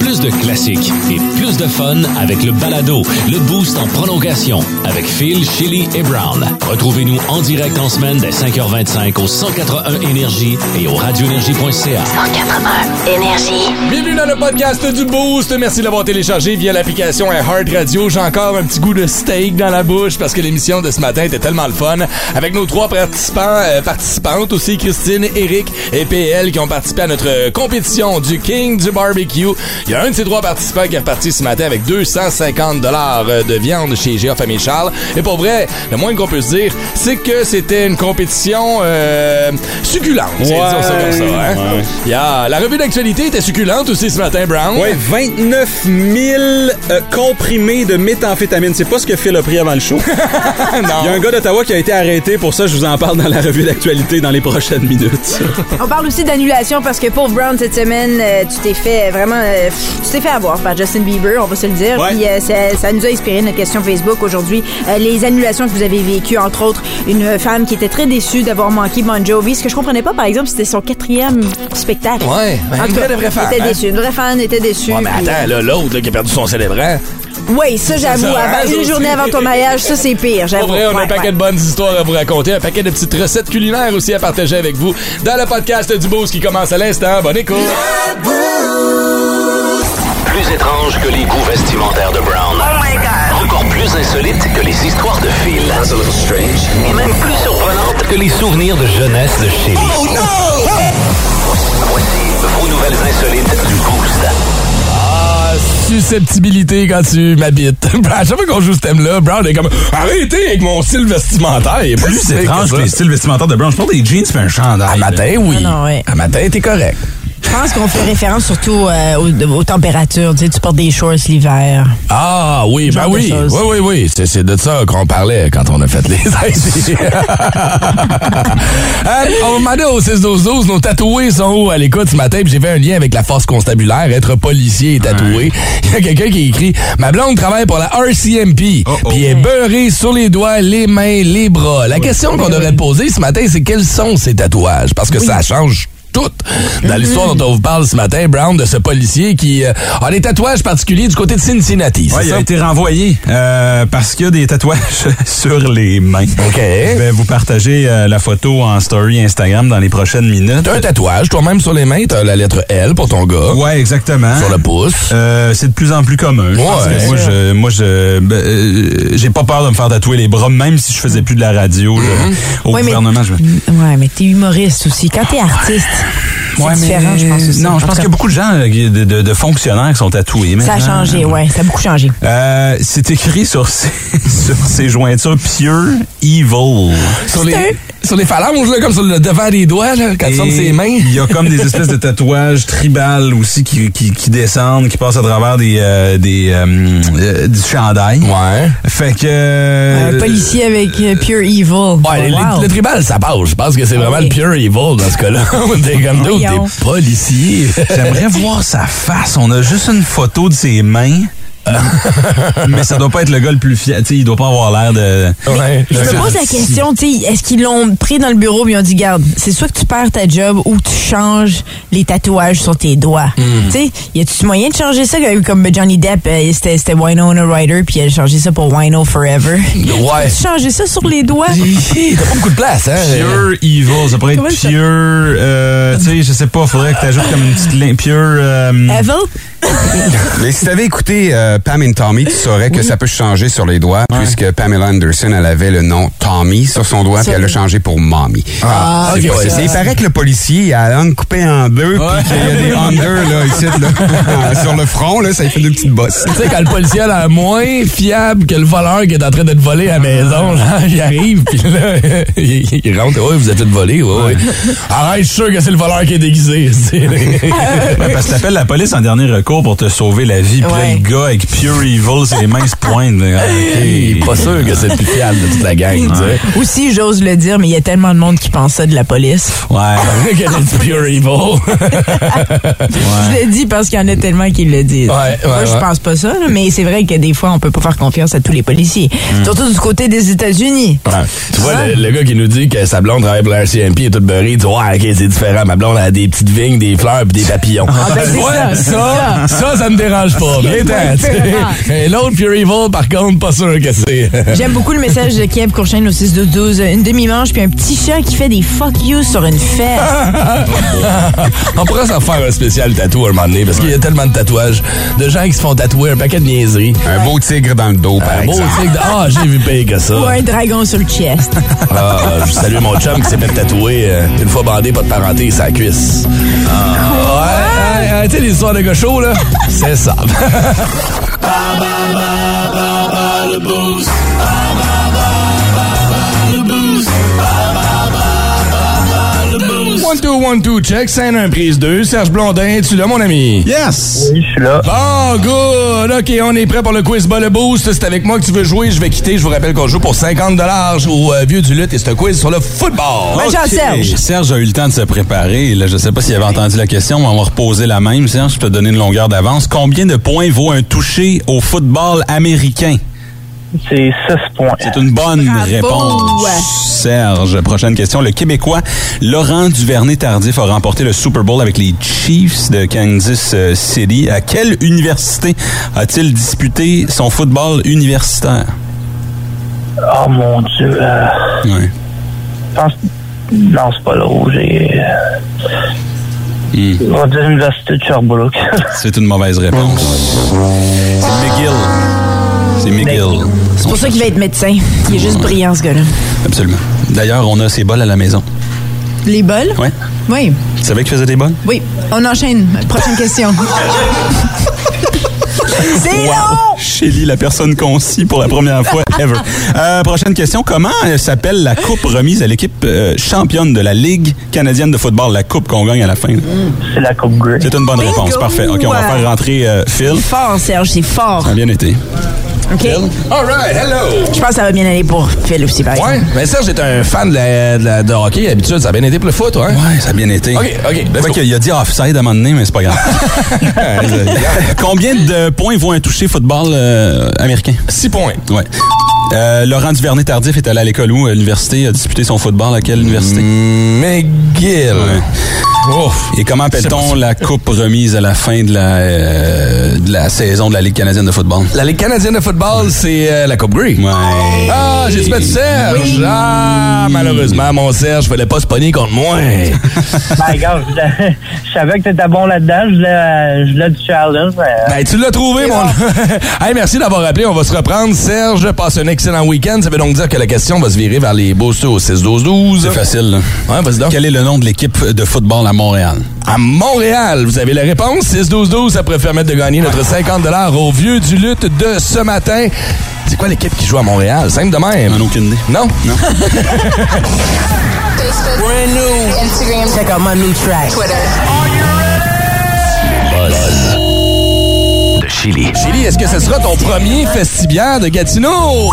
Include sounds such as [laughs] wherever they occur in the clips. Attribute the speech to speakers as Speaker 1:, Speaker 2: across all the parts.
Speaker 1: Plus de classiques et plus de fun avec le balado, le boost en prolongation avec Phil, Chili et Brown. Retrouvez-nous en direct en semaine dès 5h25 au 181 Énergie et au radioénergie.ca.
Speaker 2: 181 Énergie.
Speaker 3: Bienvenue dans le podcast du Boost. Merci de l'avoir téléchargé via l'application Heart Radio. J'ai encore un petit goût de steak dans la bouche parce que l'émission de ce matin était tellement le fun. Avec nos trois participants, euh, participantes aussi, Christine, Eric et PL qui ont participé à notre compétition du King du Barbecue. Il y a un de ces trois participants qui est reparti ce matin avec 250 dollars euh, de viande chez Géa Famille Charles. Et pour vrai, le moins qu'on peut se dire, c'est que c'était une compétition euh, succulente. c'est
Speaker 4: Ouais,
Speaker 3: disons ça comme ça. Hein?
Speaker 4: ouais.
Speaker 3: Il y a, la revue d'actualité était succulente aussi ce matin, Brown.
Speaker 4: Ouais, 29 000 euh, comprimés de méthamphétamine. C'est pas ce que Phil a pris avant le show. [laughs] Il y a un gars d'Ottawa qui a été arrêté pour ça. Je vous en parle dans la revue d'actualité dans les prochaines minutes.
Speaker 5: On parle aussi d'annulation parce que pauvre Brown cette semaine, euh, tu t'es fait vraiment, euh, tu t'es fait avoir par Justin Bieber, on va se le dire.
Speaker 4: Ouais.
Speaker 5: Puis euh, ça, ça nous a inspiré notre question Facebook aujourd'hui. Euh, les annulations que vous avez vécues, entre autres, une femme qui était très déçue d'avoir manqué Bon Jovi. Ce que je comprenais pas, par exemple, c'était son quatrième spectacle.
Speaker 3: Ouais, ben,
Speaker 5: En
Speaker 3: une vraie, vraie fan,
Speaker 5: était
Speaker 3: hein?
Speaker 5: déçue. Une vraie fan était déçue.
Speaker 3: Ouais, mais attends, là, l'autre là, qui a perdu son célébrant.
Speaker 5: Oui, ça j'avoue.
Speaker 3: ça, hein,
Speaker 5: avant- une journée avant ton mariage, ça c'est pire. J'avoue.
Speaker 3: Pour vrai, on a
Speaker 5: Ouais,
Speaker 3: un paquet
Speaker 5: ouais.
Speaker 3: de bonnes histoires à vous raconter, un paquet de petites recettes culinaires aussi à partager avec vous dans le podcast du Boost qui commence à l'instant. Bonne écoute!
Speaker 1: Plus étrange que les goûts vestimentaires de Brown. Encore plus insolite que les histoires de Phil. Et même plus surprenante que les souvenirs de jeunesse de Chili. Voici vos nouvelles insolites du Boost.
Speaker 3: Ah, susceptibilité quand tu m'habites. [laughs] à chaque fois qu'on joue ce thème-là, Brown est comme arrêtez avec mon style vestimentaire. Il est
Speaker 6: Plus étrange
Speaker 3: que
Speaker 6: que les styles vestimentaires de Brown. Je porte des jeans et un chandail.
Speaker 3: À matin, oui.
Speaker 5: Ah non, ouais.
Speaker 3: À matin, t'es correct.
Speaker 5: Je pense qu'on fait référence surtout euh, aux, aux températures. Tu sais, tu portes des shorts l'hiver.
Speaker 3: Ah oui, ben oui. Oui, oui, oui. C'est, de ça qu'on parlait quand on a fait les. [laughs] Euh, on m'a demandé au 6-12-12, nos tatoués sont où à l'écoute ce matin? Puis j'ai fait un lien avec la force constabulaire, être policier et tatoué. Il y a quelqu'un qui écrit « Ma blonde travaille pour la RCMP.
Speaker 6: Oh, oh.
Speaker 3: Puis elle est beurrée sur les doigts, les mains, les bras. La question qu'on devrait poser ce matin, c'est quels sont ces tatouages? Parce que ça change tout. Dans l'histoire dont on vous parle ce matin, Brown, de ce policier qui euh, a des tatouages particuliers du côté de Cincinnati.
Speaker 6: Ouais, il
Speaker 3: ça?
Speaker 6: a été renvoyé euh, parce qu'il y a des tatouages [laughs] sur les mains.
Speaker 3: OK.
Speaker 6: Je vais vous partager euh, la photo en story Instagram dans les prochaines minutes.
Speaker 3: T'as un tatouage, toi-même sur les mains, t'as la lettre L pour ton gars.
Speaker 6: Ouais, exactement.
Speaker 3: Sur le pouce.
Speaker 6: Euh, c'est de plus en plus commun.
Speaker 3: Ouais.
Speaker 6: que moi, je, moi, je, ben, euh, j'ai pas peur de me faire tatouer les bras, même si je faisais plus de la radio là, au
Speaker 5: Ouais, mais-
Speaker 6: gouvernement. Je...
Speaker 5: Ouais, mais t'es humoriste aussi. Quand t'es artiste, Yeah.
Speaker 6: Ouais, mais-
Speaker 5: différent, je pense aussi.
Speaker 6: Non, je pense qu'il y a beaucoup de gens, euh, de, de- de fonctionnaires qui sont tatoués.
Speaker 5: Ça a changé, ouais. Ça a beaucoup changé.
Speaker 6: Euh, c'est écrit sur ces, [laughs] sur ces jointures Pure Evil.
Speaker 3: Sur les, sur les phalanges, là, comme sur le devant des doigts, là, quand tu ses mains.
Speaker 6: Il y a comme des [laughs] espèces de tatouages tribales aussi qui, qui, qui descendent, qui passent à travers des, euh, des euh, euh, du chandail.
Speaker 3: Ouais.
Speaker 6: Fait que euh,
Speaker 5: Un policier avec Pure Evil.
Speaker 3: Ouais, le-
Speaker 5: Wow.
Speaker 3: le, tribal, ça passe. Je pense que c'est vraiment
Speaker 5: oui.
Speaker 3: le pure evil dans ce cas-là. [laughs] t'es comme d'autres,
Speaker 5: Voyons.
Speaker 3: t'es policier.
Speaker 6: j'aimerais voir sa face. On a juste une photo de ses mains. [laughs] mais ça doit pas être le gars le plus fier. Tu sais, il doit pas avoir l'air de.
Speaker 3: ouais.
Speaker 5: Je me pose la question, tu sais, est-ce qu'ils l'ont pris dans le bureau et ils ont dit, garde, c'est soit que tu perds ta job ou tu changes les tatouages sur tes doigts.
Speaker 3: Hmm.
Speaker 5: Tu sais, y a-tu moyen de changer ça? Comme Johnny Depp, euh, c'était c'était Winona Ryder puis il a changé ça pour Wino Forever.
Speaker 3: Ouais. [laughs]
Speaker 5: Tu changer ça sur les doigts? [laughs]
Speaker 3: T'as pas beaucoup de place, hein?
Speaker 6: Pure Evil, ça pourrait être
Speaker 5: Comment
Speaker 6: pure. euh, tu sais, je sais pas, faudrait que t'ajoutes comme une petite ligne. Pure. euh,
Speaker 5: Evil?
Speaker 7: Mais si t'avais écouté euh, Pam et Tommy, tu saurais que ça peut changer sur les doigts, puisque Pamela Anderson, elle avait le nom Tommy sur son doigt, puis elle l'a changé pour Mommy.
Speaker 3: Ah,
Speaker 7: C'est
Speaker 3: ok,
Speaker 7: pas-
Speaker 3: ouais,
Speaker 7: c'est-
Speaker 3: ça-
Speaker 7: il paraît que le policier, il a la langue coupée en deux, puis qu'il y a des under, là, ici, là, [laughs] sur le front, là, ça lui fait deux petites bosses.
Speaker 3: Tu sais, quand le policier a l'air moins fiable que le voleur qui est en train de te voler à la maison, là, [laughs] il arrive, puis là, [laughs] il, il rentre. Ouais, vous êtes fait voler, ouais, ouais. Arrête, je suis sûr que c'est le voleur qui est déguisé.
Speaker 6: parce que t'appelles la police en dernier recours pour te sauver la vie. Puis le gars avec Pure Evil, ses mains se pointent.
Speaker 3: Hey, pas sûr que c'est le plus fiable de toute la gang, tu sais.
Speaker 5: Aussi, j'ose le dire, mais il y a tellement de monde qui pense ça de la police.
Speaker 6: Ouais.
Speaker 3: Qu'elle est du pure evil. [laughs]
Speaker 5: Je le dis parce qu'il y en a tellement qui le disent.
Speaker 3: Ouais, ouais,
Speaker 5: Moi, je pense pas ça, là, mais c'est vrai que des fois, on peut pas faire confiance à tous les policiers. Surtout du côté des États-Unis.
Speaker 3: Ouais. Tu vois, le, le gars qui nous dit que sa blonde travaille pour la RCMP et est toute beurrée, il dit Ouais, ok, c'est différent. Ma blonde a des petites vignes, des fleurs et des papillons.
Speaker 5: ben, c'est [laughs]
Speaker 3: ouais,
Speaker 5: ça, c'est
Speaker 3: ça, ça, ça me dérange pas. Bien [laughs] l'autre Pure Evil, par contre, pas sûr que c'est. [laughs]
Speaker 5: J'aime beaucoup le message de Kiev Courchaine au 6 de 12 Une demi-manche puis un petit chat qui fait des fuck you sur une fesse. [laughs]
Speaker 3: On pourrait s'en faire un spécial tatou un moment donné, parce qu'il y a tellement de tatouages de gens qui se font tatouer un paquet de niaiseries.
Speaker 7: Un beau tigre dans le dos, par
Speaker 3: Un beau
Speaker 7: exemple.
Speaker 3: tigre de- Ah, j'ai vu pire que ça.
Speaker 5: Ou un dragon sur le chest.
Speaker 3: Ah, je salue mon chum qui s'est fait tatouer euh, une fois bandé, pas de parenté, sa cuisse. Ah, ouais, ouais, tu sais, les histoires de gars chauds, là, c'est ça. ba ba ba ba ba the booze. Ba ba. One, two, one, two, check, scène 1, prise 2. Serge Blondin, tu là, mon ami?
Speaker 8: Yes!
Speaker 9: Oui, je suis là.
Speaker 3: Bon, good. OK, on est prêt pour le quiz bas le boost. C'est avec moi que tu veux jouer. Je vais quitter. Je vous rappelle qu'on joue pour 50 au euh, Vieux du Lutte et c'est un quiz sur le football.
Speaker 5: Ben, Jean-Serge.
Speaker 6: Serge a eu le temps de se préparer. Là, je sais pas s'il avait entendu la question, mais on va reposer la même. Serge, je peux te donner une longueur d'avance. Combien de points vaut un touché au football américain?
Speaker 9: C'est 6 points.
Speaker 6: C'est une bonne
Speaker 5: Bravo.
Speaker 6: réponse. Serge, prochaine question. Le Québécois Laurent Duvernay-Tardif a remporté le Super Bowl avec les Chiefs de Kansas euh, City. À quelle université a-t-il disputé son football universitaire?
Speaker 9: Oh mon dieu. euh,
Speaker 6: Ouais.
Speaker 9: je pense. Non, c'est pas là où j'ai.
Speaker 6: Hmm.
Speaker 9: On va dire l'Université de Sherbrooke.
Speaker 6: C'est une mauvaise réponse. C'est [laughs] McGill. C'est McGill.
Speaker 5: C'est pour ça qu'il va être médecin. Il est juste brillant, ce gars-là.
Speaker 6: Absolument. D'ailleurs, on a ses bols à la maison.
Speaker 5: Les bols?
Speaker 6: Ouais.
Speaker 5: Oui.
Speaker 6: Tu savais qu'il faisait des bols?
Speaker 5: Oui. On enchaîne. Prochaine question. [laughs] C'est long!
Speaker 6: Shelly, la personne concis pour la première fois [laughs] ever. Euh, prochaine question. Comment euh, s'appelle la coupe remise à l'équipe euh, championne de la Ligue canadienne de football, la coupe qu'on gagne à la fin?
Speaker 9: C'est la Coupe Grey.
Speaker 6: C'est une bonne
Speaker 5: Bingo!
Speaker 6: réponse. Parfait. OK, on va faire rentrer euh, Phil.
Speaker 5: Fort, Serge, c'est fort.
Speaker 6: Ça a bien été.
Speaker 5: OK?
Speaker 3: All right, hello.
Speaker 5: Je pense que ça va bien aller pour Phil aussi, par exemple.
Speaker 3: Ouais, mais Serge est un fan de, la, de, la- de hockey. D'habitude, ça a bien été pour le foot, ouais?
Speaker 6: Ouais, ça a bien été.
Speaker 3: OK, OK, let's
Speaker 6: Ouais,
Speaker 3: go.
Speaker 6: qu'il a dit offside à un moment donné, mais c'est pas grave. [laughs] Combien de points vaut un touché football euh, américain?
Speaker 3: 6 points.
Speaker 6: Ouais. Euh, Laurent Duvernay-Tardif est allé à l'école où? À l'université? A disputé son football à quelle université?
Speaker 3: McGill.
Speaker 6: Ouais.
Speaker 3: Ouf.
Speaker 6: Et comment appelle-t-on la coupe remise à la fin de la, euh, de la saison de la Ligue canadienne de football?
Speaker 3: La Ligue canadienne de football, c'est euh, la Coupe Grey.
Speaker 6: Ouais.
Speaker 3: Ah, j'ai-tu mettre Serge? Ah, malheureusement, mon Serge, fallait pas se pogner contre moi. [laughs]
Speaker 9: Ben, gars, je, savais que t'étais bon là-dedans. Je voulais, je voulais du challenge. mais-
Speaker 3: Ben, tu l'as trouvé, mon... [laughs] hey, merci d'avoir appelé. On va se reprendre. Serge, passe un excellent week-end. Ça veut donc dire que la question va se virer vers les boosters au 6-12-12.
Speaker 6: C'est facile. là.
Speaker 3: Ouais, vas-y donc.
Speaker 6: Quel est le nom de l'équipe de football à Montréal?
Speaker 3: À Montréal, vous avez la réponse. 6-12-12, ça pourrait permettre de gagner notre 50 au vieux du lutte de ce matin. C'est quoi l'équipe qui joue à Montréal? Simple de même.
Speaker 6: Ai aucune idée.
Speaker 3: Non?
Speaker 6: Non. [laughs]
Speaker 2: Brand new. Instagram. Check out my new track. Twitter.
Speaker 1: Chili.
Speaker 3: Est-ce que ce sera ton premier festiviaire de Gatineau?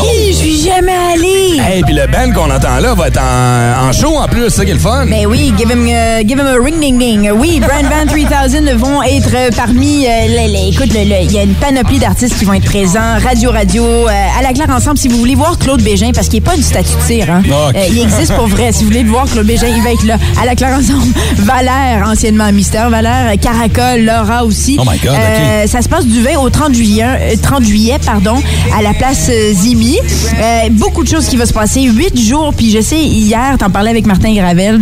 Speaker 5: Hi, je suis jamais allée.
Speaker 3: Hey, puis le band qu'on entend là va être en, en show en plus, c'est ça qui est le fun.
Speaker 5: Ben oui, give him, euh, give him a ring ding ding. Oui, Brand Van 3000 vont être euh, parmi euh, les, les- écoute, le- le- il y a une panoplie d'artistes qui vont être présents. Radio Radio, euh, à la claire ensemble. Si vous voulez voir Claude Bégin, parce qu'il n'est pas une statue de cire, hein. Euh, il existe pour vrai. Si vous voulez le voir Claude Bégin, il va être là. À la claire ensemble. [laughs] Valère, anciennement Mystère Valère, Caracol, Laura aussi.
Speaker 6: Oh my God,
Speaker 5: ça se passe du 20 au 30 juillet, euh, 30 juillet pardon, à la place euh, Euh, beaucoup de choses qui vont se passer. Huit jours, puis je sais, hier, t'en parlais avec Martin Gravel.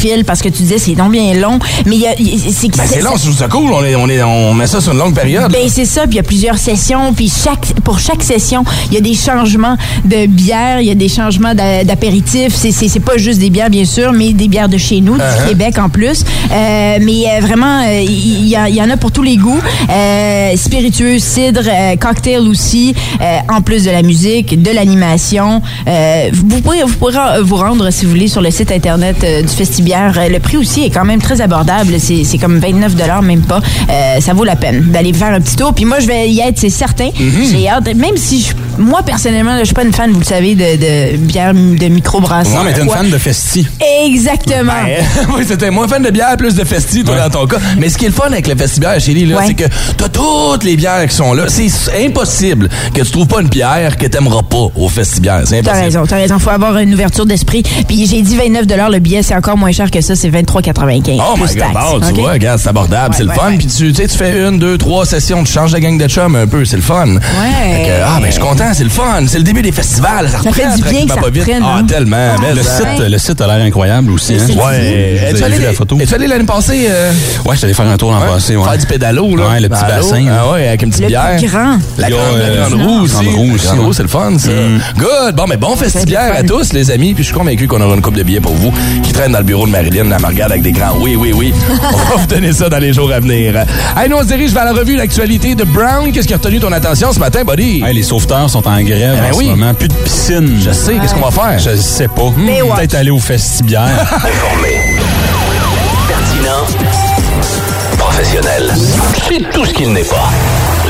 Speaker 5: Phil, parce que tu disais c'est donc bien long, mais il y a, il- c'est
Speaker 3: Ben, c'est long, je trouve ça cool. On, est, on, est, on met ça sur une longue période.
Speaker 5: ben c'est ça, puis il y a plusieurs sessions, puis chaque pour chaque session, il y a des changements de bière, il y a des changements d'a- d'apéritifs. C'est c'est c'est pas juste des bières bien sûr, mais des bières de chez nous, du
Speaker 3: Uh-huh.
Speaker 5: Québec en plus. Euh, mais euh, vraiment, euh, il y, en a pour tous les goûts. Euh, spiritueux, cidre, euh, cocktail aussi, euh, en plus de la musique, de l'animation. Euh, vous pourrez vous pourrez vous rendre si vous voulez sur le site internet du Festibière bière. Euh, Le prix aussi est quand même très abordable. C'est comme 29 même pas. Euh, ça vaut la peine d'aller faire un petit tour. Puis moi, je vais y être, c'est certain.
Speaker 3: Mm-hmm.
Speaker 5: J'ai hâte. Même si je- moi, personnellement, je suis pas une fan, vous le savez, de, de bière de microbrasserie.
Speaker 6: Non, mais t'es une fan de Festi.
Speaker 5: Exactement.
Speaker 3: Ben, [laughs] oui, c'était moins fan de bière, plus de festi, toi, dans ton cas. Mais ce qui est le fun avec le festibière, chérie, là,
Speaker 5: Ouais.
Speaker 3: c'est que t'as toutes les bières qui sont là. C'est impossible que tu trouves pas une bière que t'aimeras pas au festibière. C'est
Speaker 5: T'as
Speaker 3: impossible.
Speaker 5: raison, t'as raison. Faut avoir une ouverture d'esprit. Puis j'ai dit 29 le billet, c'est encore moins cher que ça, c'est 23,95.
Speaker 3: Oh my god, bon, tu vois, regarde, c'est abordable,
Speaker 5: Ouais,
Speaker 3: c'est le
Speaker 5: ouais,
Speaker 3: fun.
Speaker 5: ouais.
Speaker 3: Puis tu, tu sais, tu fais une, deux, trois sessions, tu changes de gang de chum un peu, c'est le fun.
Speaker 5: Ouais.
Speaker 3: Fait que, ah, ben, je suis content, c'est le fun. C'est le début des festivals. Ça,
Speaker 5: Ça fait
Speaker 3: reprend
Speaker 5: du bien que ça
Speaker 3: pas vite.
Speaker 5: reprenne,
Speaker 3: Ah,
Speaker 5: hein.
Speaker 3: tellement. mais
Speaker 6: Le
Speaker 3: ça-
Speaker 6: site, le site a l'air incroyable aussi. Hein?
Speaker 3: Ouais.
Speaker 6: Vous avez vu la photo?
Speaker 3: es-tu allé l'année passée? euh,
Speaker 6: Ouais, je allé faire un tour l'an
Speaker 3: ouais,
Speaker 6: passé.
Speaker 3: Faire du pédalo, là.
Speaker 6: Ouais, le petit bassin.
Speaker 3: Ah ouais, avec une petite bière.
Speaker 5: grand.
Speaker 3: La grande,
Speaker 6: euh,
Speaker 3: grande roue aussi.
Speaker 6: grande roue aussi,
Speaker 3: La grande roue, c'est le fun, ça. Good. Bon, mais bon festibière à tous, les amis. Puis je suis convaincu qu'on aura une coupe de billets pour vous qui traîne dans le bureau de Marilyn. La me regarde avec des grands oui, oui, oui. [laughs] On va vous donner ça dans les jours à venir. Hey, nous, on se dirige vers la revue l'actualité de Brown. Qu'est-ce qui a retenu ton attention ce matin, buddy?
Speaker 6: Hey, les sauveteurs sont en grève
Speaker 3: Ben
Speaker 6: en
Speaker 3: oui.
Speaker 6: ce moment. Plus de piscine.
Speaker 3: Je sais, qu'est-ce qu'on va faire?
Speaker 6: Je sais pas.
Speaker 5: Baywatch.
Speaker 6: Peut-être aller au festibière. [laughs]
Speaker 10: Informé. Pertinent. Professionnel. C'est tout ce qu'il n'est pas.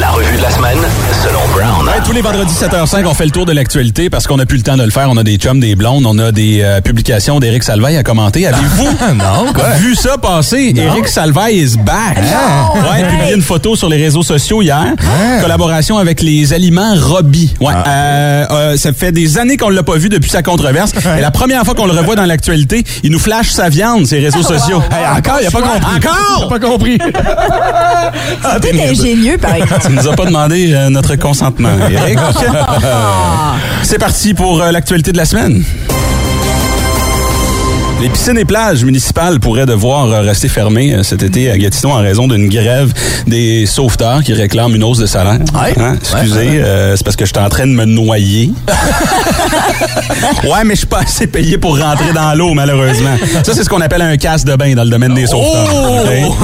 Speaker 10: La revue de la semaine, selon Brown.
Speaker 6: Ouais, tous les vendredis 7h05, on fait le tour de l'actualité parce qu'on n'a plus le temps de le faire. On a des chums, des blondes, on a des euh, publications d'Éric Salvaille à commenter. Avez-vous [laughs]
Speaker 3: quoi?
Speaker 6: vu ça passer? Éric Salvaille is back. Ouais, publié une photo sur les réseaux sociaux hier. Collaboration avec les aliments Robbie. Ouais, euh, euh, ça fait des années qu'on l'a pas vu depuis sa controverse. Et la première fois qu'on le revoit dans l'actualité, il nous flash sa viande, ses réseaux [laughs] sociaux.
Speaker 3: Hey, encore, il a pas compris.
Speaker 6: Encore?
Speaker 3: Il a pas compris. [laughs] Ah, t'es
Speaker 5: C'est
Speaker 3: niaiseux.
Speaker 5: ingénieux, par exemple.
Speaker 6: Tu nous as pas demandé euh, notre consentement, [laughs] Eric. C'est parti pour euh, l'actualité de la semaine. Les piscines et plages municipales pourraient devoir euh, rester fermées cet été à Gatineau en raison d'une grève des sauveteurs qui réclament une hausse de salaire.
Speaker 3: Ouais.
Speaker 6: Hein? Excusez,
Speaker 3: Ouais,
Speaker 6: euh, c'est parce que j'étais en train de me noyer. [laughs] ouais, mais je suis pas assez payé pour rentrer dans l'eau, malheureusement. Ça, c'est ce qu'on appelle un casse de bain dans le domaine des sauveteurs.
Speaker 3: Oh!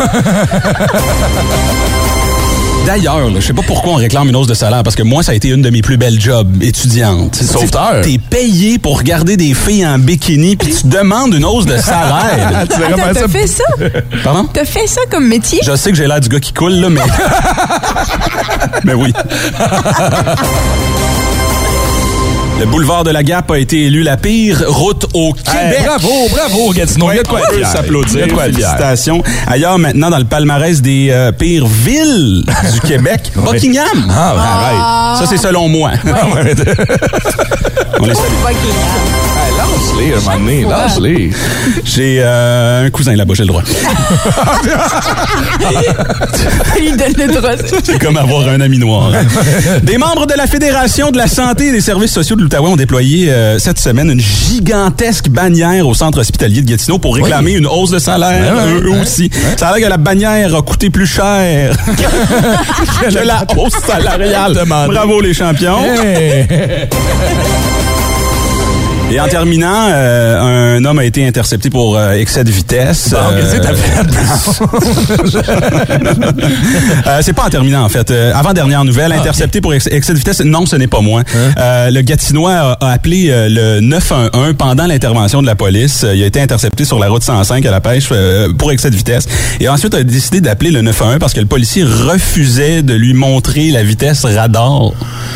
Speaker 3: [laughs]
Speaker 6: D'ailleurs, je sais pas pourquoi on réclame une hausse de salaire, parce que moi, ça a été une de mes plus belles jobs étudiantes.
Speaker 3: Sauveteur.
Speaker 6: T'es payé pour regarder des filles en bikini, puis tu demandes une hausse de salaire. [laughs]
Speaker 3: Tu
Speaker 5: Attends. T'as fait ça?
Speaker 6: Pardon?
Speaker 5: T'as fait ça comme métier?
Speaker 6: Je sais que j'ai l'air du gars qui coule, là, mais... [laughs] mais oui. [laughs] Le boulevard de la Gap a été élu la pire route au Québec.
Speaker 3: Hey, bravo, bravo, Gatineau. Il y a de quoi
Speaker 6: on s'applaudir.
Speaker 3: Il y a de quoi être fier.
Speaker 6: Félicitations. Ailleurs, maintenant, dans le palmarès des euh, pires villes [laughs] du Québec, Buckingham.
Speaker 3: Ah, arrête.
Speaker 6: Ça, c'est selon moi. [laughs] On les salue.
Speaker 3: Hey, Lâche-les, un moment donné. Lâche-les. [laughs]
Speaker 6: J'ai euh, un cousin là-bas, j'ai le droit. [laughs]
Speaker 5: Il donne le droit.
Speaker 6: C'est comme avoir un ami noir. hein. [laughs] Des membres de la Fédération de la santé et des services sociaux de l'Outaouais ont déployé euh, cette semaine une gigantesque bannière au centre hospitalier de Gatineau pour réclamer une hausse de salaire,
Speaker 3: Ouais, ouais,
Speaker 6: eux,
Speaker 3: ouais.
Speaker 6: aussi. Ça a l'air que la bannière a coûté plus cher que la hausse salariale. Bravo les champions.
Speaker 3: Hey.
Speaker 6: Et en terminant, euh, un homme a été intercepté pour euh, excès de vitesse.
Speaker 3: Bon, qu'est-ce que t'as
Speaker 6: Euh, c'est pas en terminant, en fait. Euh, avant-dernière nouvelle,
Speaker 3: Ah,
Speaker 6: intercepté pour ex- excès de vitesse. Non, ce n'est pas moi. Euh, le Gatinois a, a appelé euh, le 911 pendant l'intervention de la police. Euh, il a été intercepté sur la route 105 à la pêche euh, pour excès de vitesse. Et ensuite, a décidé d'appeler le 911 parce que le policier refusait de lui montrer la vitesse radar.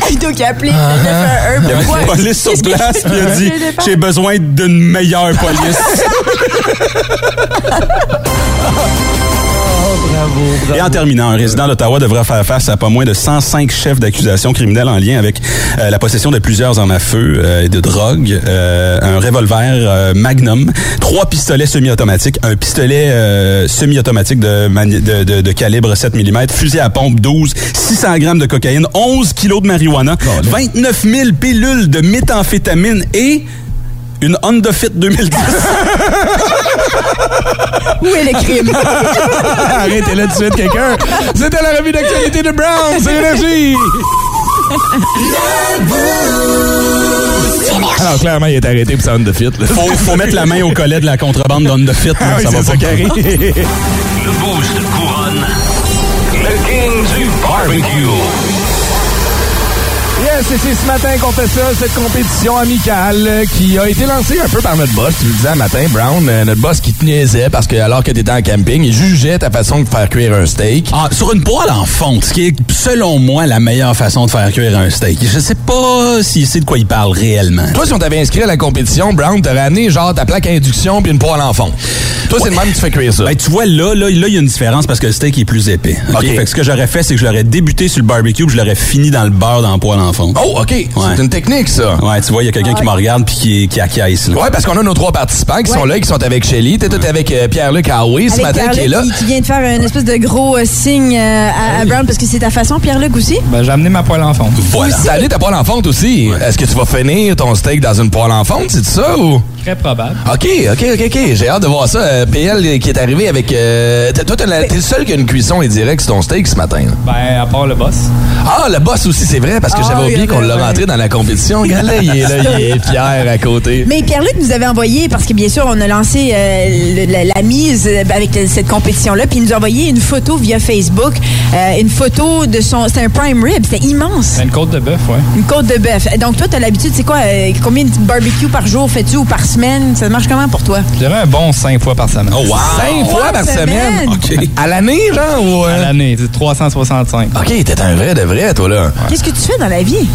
Speaker 5: Plutôt qu'à appeler le
Speaker 6: Il y
Speaker 5: 911.
Speaker 6: avait
Speaker 5: Pourquoi?
Speaker 6: une police sur place, il a dit J'ai besoin d'une meilleure police. [laughs] Et en terminant, un résident d'Ottawa devra faire face à pas moins de 105 chefs d'accusation criminels en lien avec euh, la possession de plusieurs armes à feu euh, et de drogue, euh, un revolver Magnum, trois pistolets semi-automatiques, un pistolet semi-automatique de, mani- de, de- de calibre 7 mm, fusil à pompe 12, 600 grammes de cocaïne, 11 kilos de marijuana, 29 000 pilules de méthamphétamine et une Honda Fit 2010. [laughs]
Speaker 5: Où est le crime? [laughs]
Speaker 3: Arrêtez là tout de suite, quelqu'un. C'était la revue d'actualité de Brown. C'est énergie. Alors, clairement, il est arrêté pour ça de fit. Là.
Speaker 6: faut, faut mettre la main au collet de la contrebande d'Honda Fit. là,
Speaker 3: Ah oui,
Speaker 6: ça va
Speaker 3: ça
Speaker 6: pas.
Speaker 3: arrive.
Speaker 10: Le Boost couronne. Le King du barbecue.
Speaker 3: C'est ce matin qu'on fait ça, cette compétition amicale qui a été lancée un peu par notre boss. Tu le disais un matin, Brown, euh, notre boss qui te niaisait parce que alors que t'étais en camping, il jugeait ta façon de faire cuire un steak.
Speaker 6: Ah, sur une poêle en fonte, ce qui est selon moi la meilleure façon de faire cuire un steak. Je sais pas s'il sait de quoi il parle réellement.
Speaker 3: Toi, si on t'avait inscrit à la compétition, Brown, t'aurais amené genre ta plaque à induction puis une poêle en fonte. Toi, c'est le même que tu fais cuire ça.
Speaker 6: Ben, tu vois, là, là, là, il y a une différence parce que le steak est plus épais. OK? Fait que ce que j'aurais fait, c'est que je l'aurais débuté sur le barbecue puis je l'aurais fini dans le beurre dans le poêle en fonte.
Speaker 3: Oh, OK. C'est une technique, ça.
Speaker 6: Ouais, tu vois, il y a quelqu'un qui me regarde puis qui, qui acquiesce. Là.
Speaker 3: Ouais, parce qu'on a nos trois participants qui sont là, qui sont avec Shelly. T'es tout avec euh, Pierre-Luc Howey ce matin qui est là.
Speaker 5: Qui, qui vient de faire une espèce de gros euh, signe euh, à, à Brown parce que c'est ta façon, Pierre-Luc aussi?
Speaker 11: Ben, j'ai amené ma poêle en fonte.
Speaker 3: Voilà. T'as amené ta poêle en fonte aussi. Est-ce que tu vas finir ton steak dans une poêle en fonte, c'est ça ou?
Speaker 11: Très probable.
Speaker 3: OK, OK, OK, OK. J'ai hâte de voir ça. Euh, PL qui est arrivé avec... euh, toi, t'es le seul qui a une cuisson indirecte sur ton steak ce matin. là.
Speaker 11: Ben, à part le boss.
Speaker 3: Ah, le boss aussi, c'est vrai, parce que
Speaker 5: Ah,
Speaker 3: j'avais oublié qu'on l'a rentré dans la compétition. Regarde là, il est là, il est fier à côté.
Speaker 5: Mais Pierre-Luc nous avait envoyé, parce que bien sûr, on a lancé euh, le- la, la mise avec cette compétition-là, puis il nous a envoyé une photo via Facebook, euh, une photo de son... C'était un prime rib, c'était immense.
Speaker 11: Ben, une côte de bœuf, ouais.
Speaker 5: Une côte de bœuf. Donc toi, t'as l'habitude, c'est quoi, euh, combien de barbecues par jour fais-tu ou par semaine? Ça marche comment pour toi?
Speaker 11: Je dirais un bon 5 fois par semaine.
Speaker 6: Oh, wow!
Speaker 3: Cinq fois par semaine? À l'année, genre? Ou, euh?
Speaker 11: À l'année, c'est 365.
Speaker 3: OK, t'es un vrai de vrai, toi, là.
Speaker 5: Qu'est-ce que tu fais dans la vie?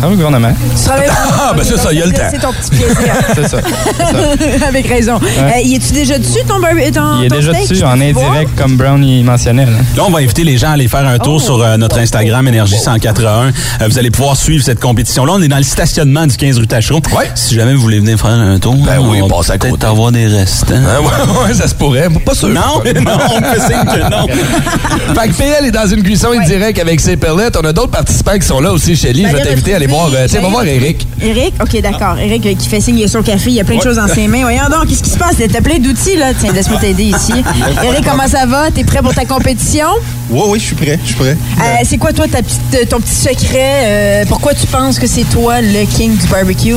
Speaker 11: Je travaille au gouvernement.
Speaker 5: Tu travailles-
Speaker 3: Ah, ben c'est ça, il y a le temps.
Speaker 5: C'est ton petit plaisir. [laughs]
Speaker 11: C'est ça. [laughs]
Speaker 5: Avec raison. Euh, y es-tu déjà dessus, ton
Speaker 11: Il est
Speaker 5: ton
Speaker 11: déjà
Speaker 5: steak?
Speaker 11: dessus, en indirect, comme Brown y mentionnait. là.
Speaker 6: Là, on va inviter les gens à aller faire un tour
Speaker 5: Oh.
Speaker 6: sur euh, notre Instagram Énergie 181. Euh, vous allez pouvoir suivre cette compétition-là. On est dans le stationnement du 15 rue Tachereau.
Speaker 3: Ouais.
Speaker 6: Si jamais vous voulez venir faire un tour,
Speaker 3: Ben oui,
Speaker 6: on va
Speaker 3: passe à
Speaker 6: peut-être
Speaker 3: côté.
Speaker 6: avoir des restants.
Speaker 3: Hein, ouais, [laughs] ouais, ça se pourrait. Pas sûr.
Speaker 6: Non, non, on me signe que non.
Speaker 3: Fait que PL est dans une cuisson indirecte avec ses pellets. On a d'autres participants qui sont là aussi, Shelly. Je vais
Speaker 5: Ben,
Speaker 3: t'inviter à aller voir. euh, Tiens, va voir Eric.
Speaker 5: Eric? OK, d'accord. Eric euh, qui fait signe, il sur le café, il y a plein de choses dans ses mains. Voyons donc, qu'est-ce qui se passe? T'as plein d'outils, là. Tiens, laisse-moi t'aider ici. [laughs] Eric, comment ça va? T'es prêt pour ta compétition?
Speaker 12: Oui, oui, je suis prêt, je suis prêt.
Speaker 5: Euh, c'est quoi, toi, ta petite, euh, ton petit secret? Euh, pourquoi tu penses que c'est toi le king du barbecue?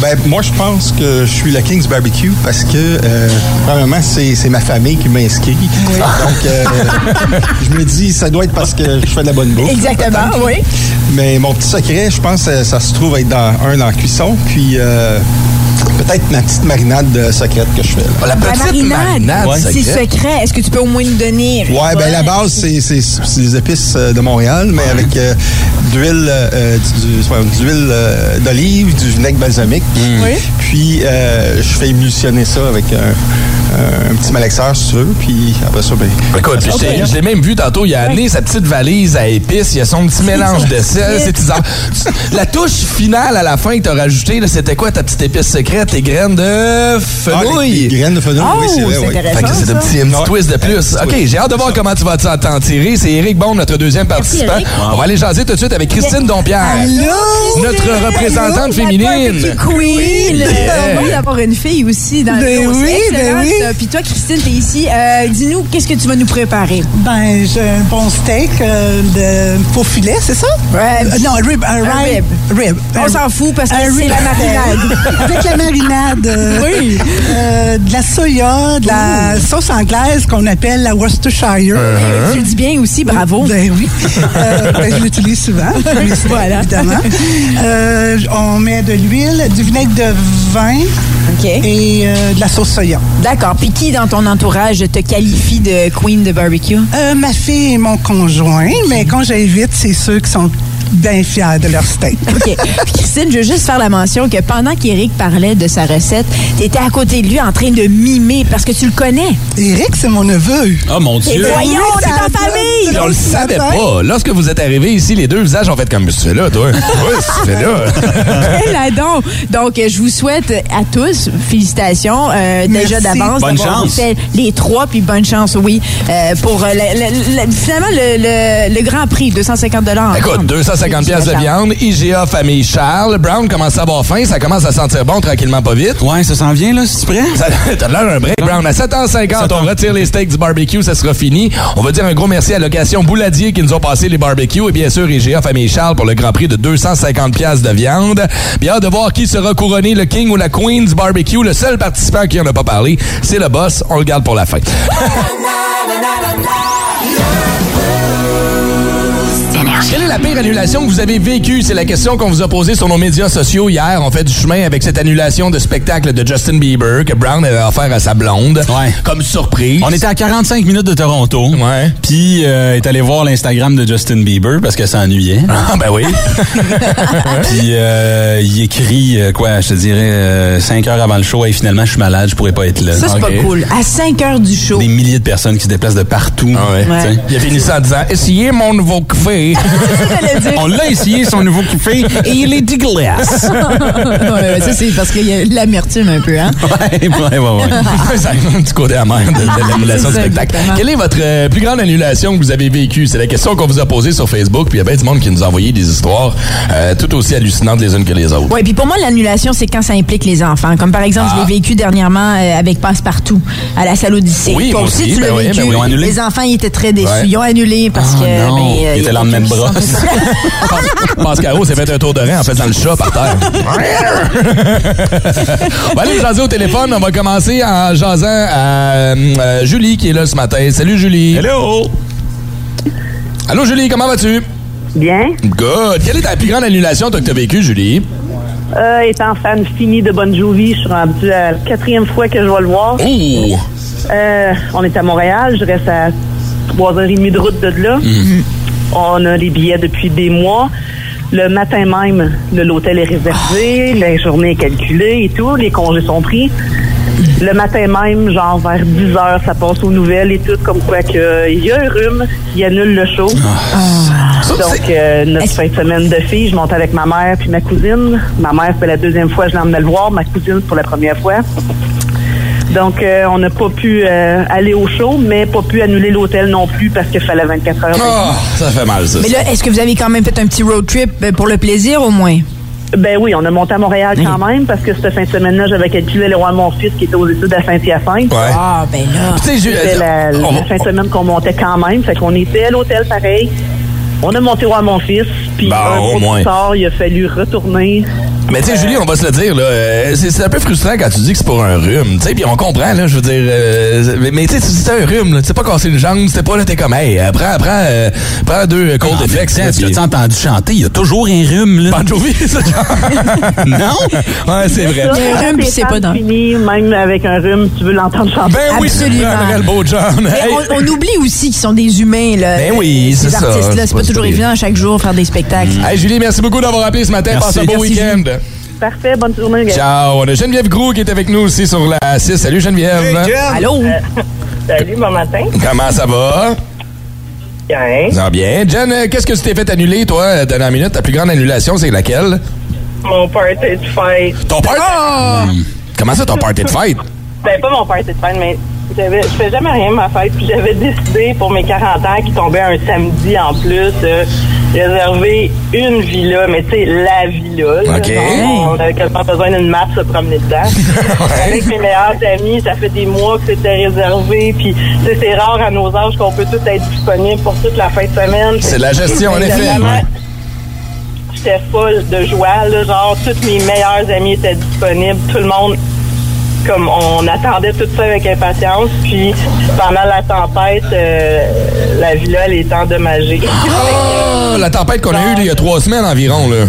Speaker 12: Ben, moi, je pense que je suis le King's Barbecue parce que, euh, premièrement, c'est c'est ma famille qui m'a inscrit. Donc, euh, [laughs] je me dis, ça doit être parce que je fais de la bonne bouffe.
Speaker 5: Exactement,
Speaker 12: peut-être.
Speaker 5: oui.
Speaker 12: Mais mon petit secret, je pense, euh, ça se trouve être dans un dans la cuisson, puis euh, peut-être ma petite marinade secrète que je fais. là.
Speaker 3: La petite
Speaker 5: marinade,
Speaker 3: marinade
Speaker 5: c'est
Speaker 3: secrète.
Speaker 5: secret. Est-ce que tu peux au moins nous donner?
Speaker 12: Ouais, ben la base, c'est c'est- c'est les épices euh, de Montréal, mais avec euh, d'huile euh, du- d'huile euh, d'olive, du vinaigre balsamique.
Speaker 5: Oui.
Speaker 12: Puis euh, je fais émulsionner ça avec un, un petit malaxeur, si tu veux. Puis après ça, ben.
Speaker 3: Écoute, je t'ai- je l'ai même vu tantôt, il a amené sa petite valise à épices, il y a son petit mélange de sel, c'est bizarre. [laughs] La touche finale à la fin que t'as rajouté, là, c'était quoi ta petite épice secrète, tes graines de
Speaker 12: Ah,
Speaker 3: fenouil?
Speaker 12: les, les graines de fenouil, oui, c'est
Speaker 5: Oh,
Speaker 12: vrai.
Speaker 5: c'est
Speaker 12: oui.
Speaker 5: intéressant.
Speaker 3: Fait que c'est un
Speaker 5: ça.
Speaker 3: petit, un petit
Speaker 12: Ouais.
Speaker 3: twist de plus. OK, j'ai hâte de voir comment tu vas t'en- tirer. C'est Eric Bond, notre deuxième participant.
Speaker 5: Eric.
Speaker 3: On va aller jaser tout de suite avec Christine Dompierre. Notre représentante féminine.
Speaker 5: Queen!
Speaker 3: Yeah.
Speaker 5: On d'avoir une fille aussi dans
Speaker 13: Ben
Speaker 5: le. C'est
Speaker 13: oui, ben oui.
Speaker 5: Puis toi, Christine, t'es ici. Euh, Dis-nous, qu'est-ce que tu vas nous préparer?
Speaker 13: Ben, j'ai un bon steak euh, de faux filet, c'est ça?
Speaker 5: Ouais.
Speaker 13: Euh, non, rib, un,
Speaker 5: Un
Speaker 13: rib. Rib.
Speaker 5: On s'en fout parce que
Speaker 13: un
Speaker 5: c'est
Speaker 13: rib.
Speaker 5: la marinade.
Speaker 13: Avec la marinade. Euh,
Speaker 5: Oui.
Speaker 13: euh, de la soya, de la sauce anglaise qu'on appelle la Worcestershire.
Speaker 5: Tu le dis bien aussi, bravo.
Speaker 13: Ben oui. Euh, ben, je l'utilise souvent. [laughs]
Speaker 5: Voilà.
Speaker 13: Évidemment. Euh, on met de l'huile, du vinaigre de vin et euh, de la sauce soya.
Speaker 5: D'accord. Puis qui dans ton entourage te qualifie de queen de barbecue?
Speaker 13: Euh, ma fille et mon conjoint, mais quand j'invite, c'est ceux qui sont bien fiers de leur steak. [laughs]
Speaker 5: OK. Christine, je veux juste faire la mention que pendant qu'Éric parlait de sa recette, t'étais à côté de lui en train de mimer parce que tu le connais.
Speaker 13: Éric, c'est mon neveu.
Speaker 6: Oh mon
Speaker 5: Et
Speaker 6: Dieu.
Speaker 5: voyons, c'est ta famille!
Speaker 3: On le savait pas. Lorsque vous êtes arrivés ici, les deux visages ont fait comme tu fais là, toi? Oui, tu fais là. [laughs]
Speaker 5: Quel adon! Donc, euh, je vous souhaite à tous, félicitations euh, déjà d'avance.
Speaker 6: Bonne
Speaker 5: d'avoir
Speaker 6: chance.
Speaker 5: fait les trois, puis bonne chance, oui, euh, pour euh, le- le- le- finalement le, le- le grand prix, 250
Speaker 3: Écoute, 250 pièces de viande, IGA Famille Charles. Brown commence à avoir faim, ça commence à sentir bon tranquillement pas vite.
Speaker 6: Ouais, ça s'en vient, là, si tu prêt? [laughs]
Speaker 3: T'as l'air un break, Brown. À 7h50, on retire les steaks du barbecue, ça sera fini. On va dire un gros merci à Location Bouladier qui nous ont passé les barbecues et bien sûr IGA Famille Charles pour le grand prix de 250 pièces de viande. Bien hâte de voir qui sera couronné le king ou la queen du barbecue. Le seul participant qui en a pas parlé, c'est le boss. On le garde pour la fin. [laughs] Quelle est la pire annulation que vous avez vécue? C'est la question qu'on vous a posée sur nos médias sociaux hier. On fait du chemin avec cette annulation de spectacle de Justin Bieber que Brown avait offert à sa blonde. Comme surprise.
Speaker 6: On était à 45 minutes de Toronto.
Speaker 3: Ouais.
Speaker 6: Puis euh, est allé voir l'Instagram de Justin Bieber parce qu'elle s'ennuyait.
Speaker 3: Ah, ben oui. [laughs]
Speaker 6: Puis euh, il écrit euh, quoi, je te dirais 5 heures avant le show et finalement je suis malade, je pourrais pas être là.
Speaker 5: Ça, c'est pas cool. À 5 heures du show.
Speaker 6: Des milliers de personnes qui se déplacent de partout.
Speaker 3: Ah ouais.
Speaker 5: Ouais.
Speaker 3: Il a fini ça en disant Essayez mon nouveau café.
Speaker 6: On l'a essayé son nouveau café et il est dégueulasse. [laughs]
Speaker 5: ouais, ça, c'est parce qu'il y a de l'amertume un peu, hein?
Speaker 6: ouais, ouais, ouais, ouais. [laughs]
Speaker 3: ça a un petit côté amer de, de l'annulation du spectacle.
Speaker 5: exactement.
Speaker 3: Quelle est votre euh, plus grande annulation que vous avez vécue? C'est la question qu'on vous a posée sur Facebook, puis il y a bien du monde qui nous a envoyé des histoires euh, tout aussi hallucinantes les unes que les autres.
Speaker 5: Oui, puis pour moi, l'annulation, c'est quand ça implique les enfants. Comme par exemple, je l'ai vécu dernièrement euh, avec Passepartout à la salle Odyssée.
Speaker 3: Oui,
Speaker 5: Toi
Speaker 3: moi
Speaker 5: aussi,
Speaker 3: aussi,
Speaker 5: tu l'as
Speaker 3: ben oui,
Speaker 5: vécu.
Speaker 3: ben oui, ils ont annulé.
Speaker 5: Les enfants, ils étaient très déçus.
Speaker 3: Ouais.
Speaker 5: Ils ont annulé parce
Speaker 6: Ah,
Speaker 5: que...
Speaker 6: non.
Speaker 5: ben, euh,
Speaker 6: était le lendemain de
Speaker 5: s'en- [laughs]
Speaker 3: Pascaro s'est fait un tour de rein en faisant le chat par terre. [laughs] on va aller jaser au téléphone. On va commencer en jasant à euh, Julie qui est là ce matin. Salut Julie.
Speaker 6: Hello.
Speaker 3: Allô Julie, comment vas-tu?
Speaker 14: Bien.
Speaker 3: Good. Quelle est ta plus grande annulation toi, que tu as vécue, Julie?
Speaker 14: Euh, étant fan fini de Bon Jovi, je suis rendue à la quatrième fois que je vais le voir.
Speaker 3: Oh!
Speaker 14: Euh, on est à Montréal, je reste à 3h30 de route de là. On a les billets depuis des mois. Le matin même, le- l'hôtel est réservé, la journée est calculée et tout, les congés sont pris. Le matin même, genre vers 10 heures, ça passe aux nouvelles et tout, comme quoi que il y a un rhume qui annule le show. Donc, euh, notre fin de semaine de filles, je monte avec ma mère puis ma cousine. Ma mère, c'est la deuxième fois que je l'emmenais le voir. Ma cousine, pour la première fois. Donc, euh, on n'a pas pu euh, aller au show, mais pas pu annuler l'hôtel non plus parce qu'il fallait 24 heures. de
Speaker 3: Ah, ça fait mal, ça.
Speaker 5: Mais là, est-ce que vous avez quand même fait un petit road trip euh, pour le plaisir, au moins?
Speaker 14: Ben oui, on a monté à Montréal quand même parce que cette fin de semaine-là, j'avais calculé le roi de mon fils qui était aux études à Saint-Hyacinthe.
Speaker 3: Ouais.
Speaker 5: Ah, ben là.
Speaker 14: C'était la, la
Speaker 3: on va-
Speaker 14: fin de semaine qu'on montait quand même. Fait qu'on était à l'hôtel pareil. On a monté au roi de mon fils. Puis
Speaker 3: Bon,
Speaker 14: un
Speaker 3: au
Speaker 14: mois
Speaker 3: moins.
Speaker 14: plus tard, il a fallu retourner.
Speaker 3: Mais tu sais, Julie, on va se le dire, là, euh, c'est c'est un peu frustrant quand tu dis que c'est pour un rhume. Tu sais, puis on comprend, là, je veux dire. euh, mais mais tu sais, c'est un rhume, là. Tu sais pas casser une jambe, c'était pas là, t'es comme, hey, euh, prends, prends, euh, prends deux cold effects.
Speaker 6: Tu l'as entendu chanter, il y a toujours un rhume, là.
Speaker 3: Bon Jovi, c'est ça? [laughs]
Speaker 6: non?
Speaker 3: Ouais, c'est vrai.
Speaker 5: Il y a un rhume, puis c'est pas dans-
Speaker 14: même avec un rhume, tu veux l'entendre chanter.
Speaker 3: Ben oui,
Speaker 5: Absolument.
Speaker 3: le beau John.
Speaker 5: Mais
Speaker 3: Hey.
Speaker 5: on, on oublie aussi qu'ils sont des humains, là.
Speaker 3: Ben oui, c'est
Speaker 5: Ces
Speaker 3: ça.
Speaker 5: artistes-là, c'est pas toujours évident chaque jour faire des spectacles.
Speaker 3: Hey, Julie, merci beaucoup d'avoir appelé ce matin. Passe un beau
Speaker 5: Merci,
Speaker 3: week-end.
Speaker 14: Parfait, bonne journée, gars.
Speaker 3: Ciao. On a Geneviève Grou qui est avec nous aussi sur la 6. Salut Geneviève.
Speaker 5: Allô? [laughs]
Speaker 14: Salut, bon matin.
Speaker 3: Comment ça va?
Speaker 14: Bien.
Speaker 3: Ça va bien. Jen, euh, qu'est-ce que tu t'es fait annuler, toi, euh, dernière minute? Ta plus grande annulation, c'est laquelle?
Speaker 14: Mon party de fête.
Speaker 3: Ton party? Hmm. Comment ça, ton party de fête?
Speaker 14: Ben, pas mon party de fête, mais j'avais, je fais jamais rien ma fête. Puis j'avais décidé pour mes 40 ans qui tombait un samedi en plus de réserver une villa, mais tu sais, la villa. là.
Speaker 3: OK.
Speaker 14: Genre, on avait quasiment besoin d'une map se promener dedans. [laughs] Avec mes meilleurs amis, ça fait des mois que c'était réservé. Puis tu sais, c'est rare à nos âges qu'on peut tous être disponible pour toute la fin de semaine.
Speaker 3: C'est la gestion, en effet.
Speaker 14: J'étais folle de joie, là, genre, tous mes meilleurs amis étaient disponibles, tout le monde comme on attendait tout ça avec impatience. Puis pendant la tempête, euh, la villa elle est endommagée.
Speaker 3: Oh, la tempête qu'on a eue il y a trois semaines environ, là.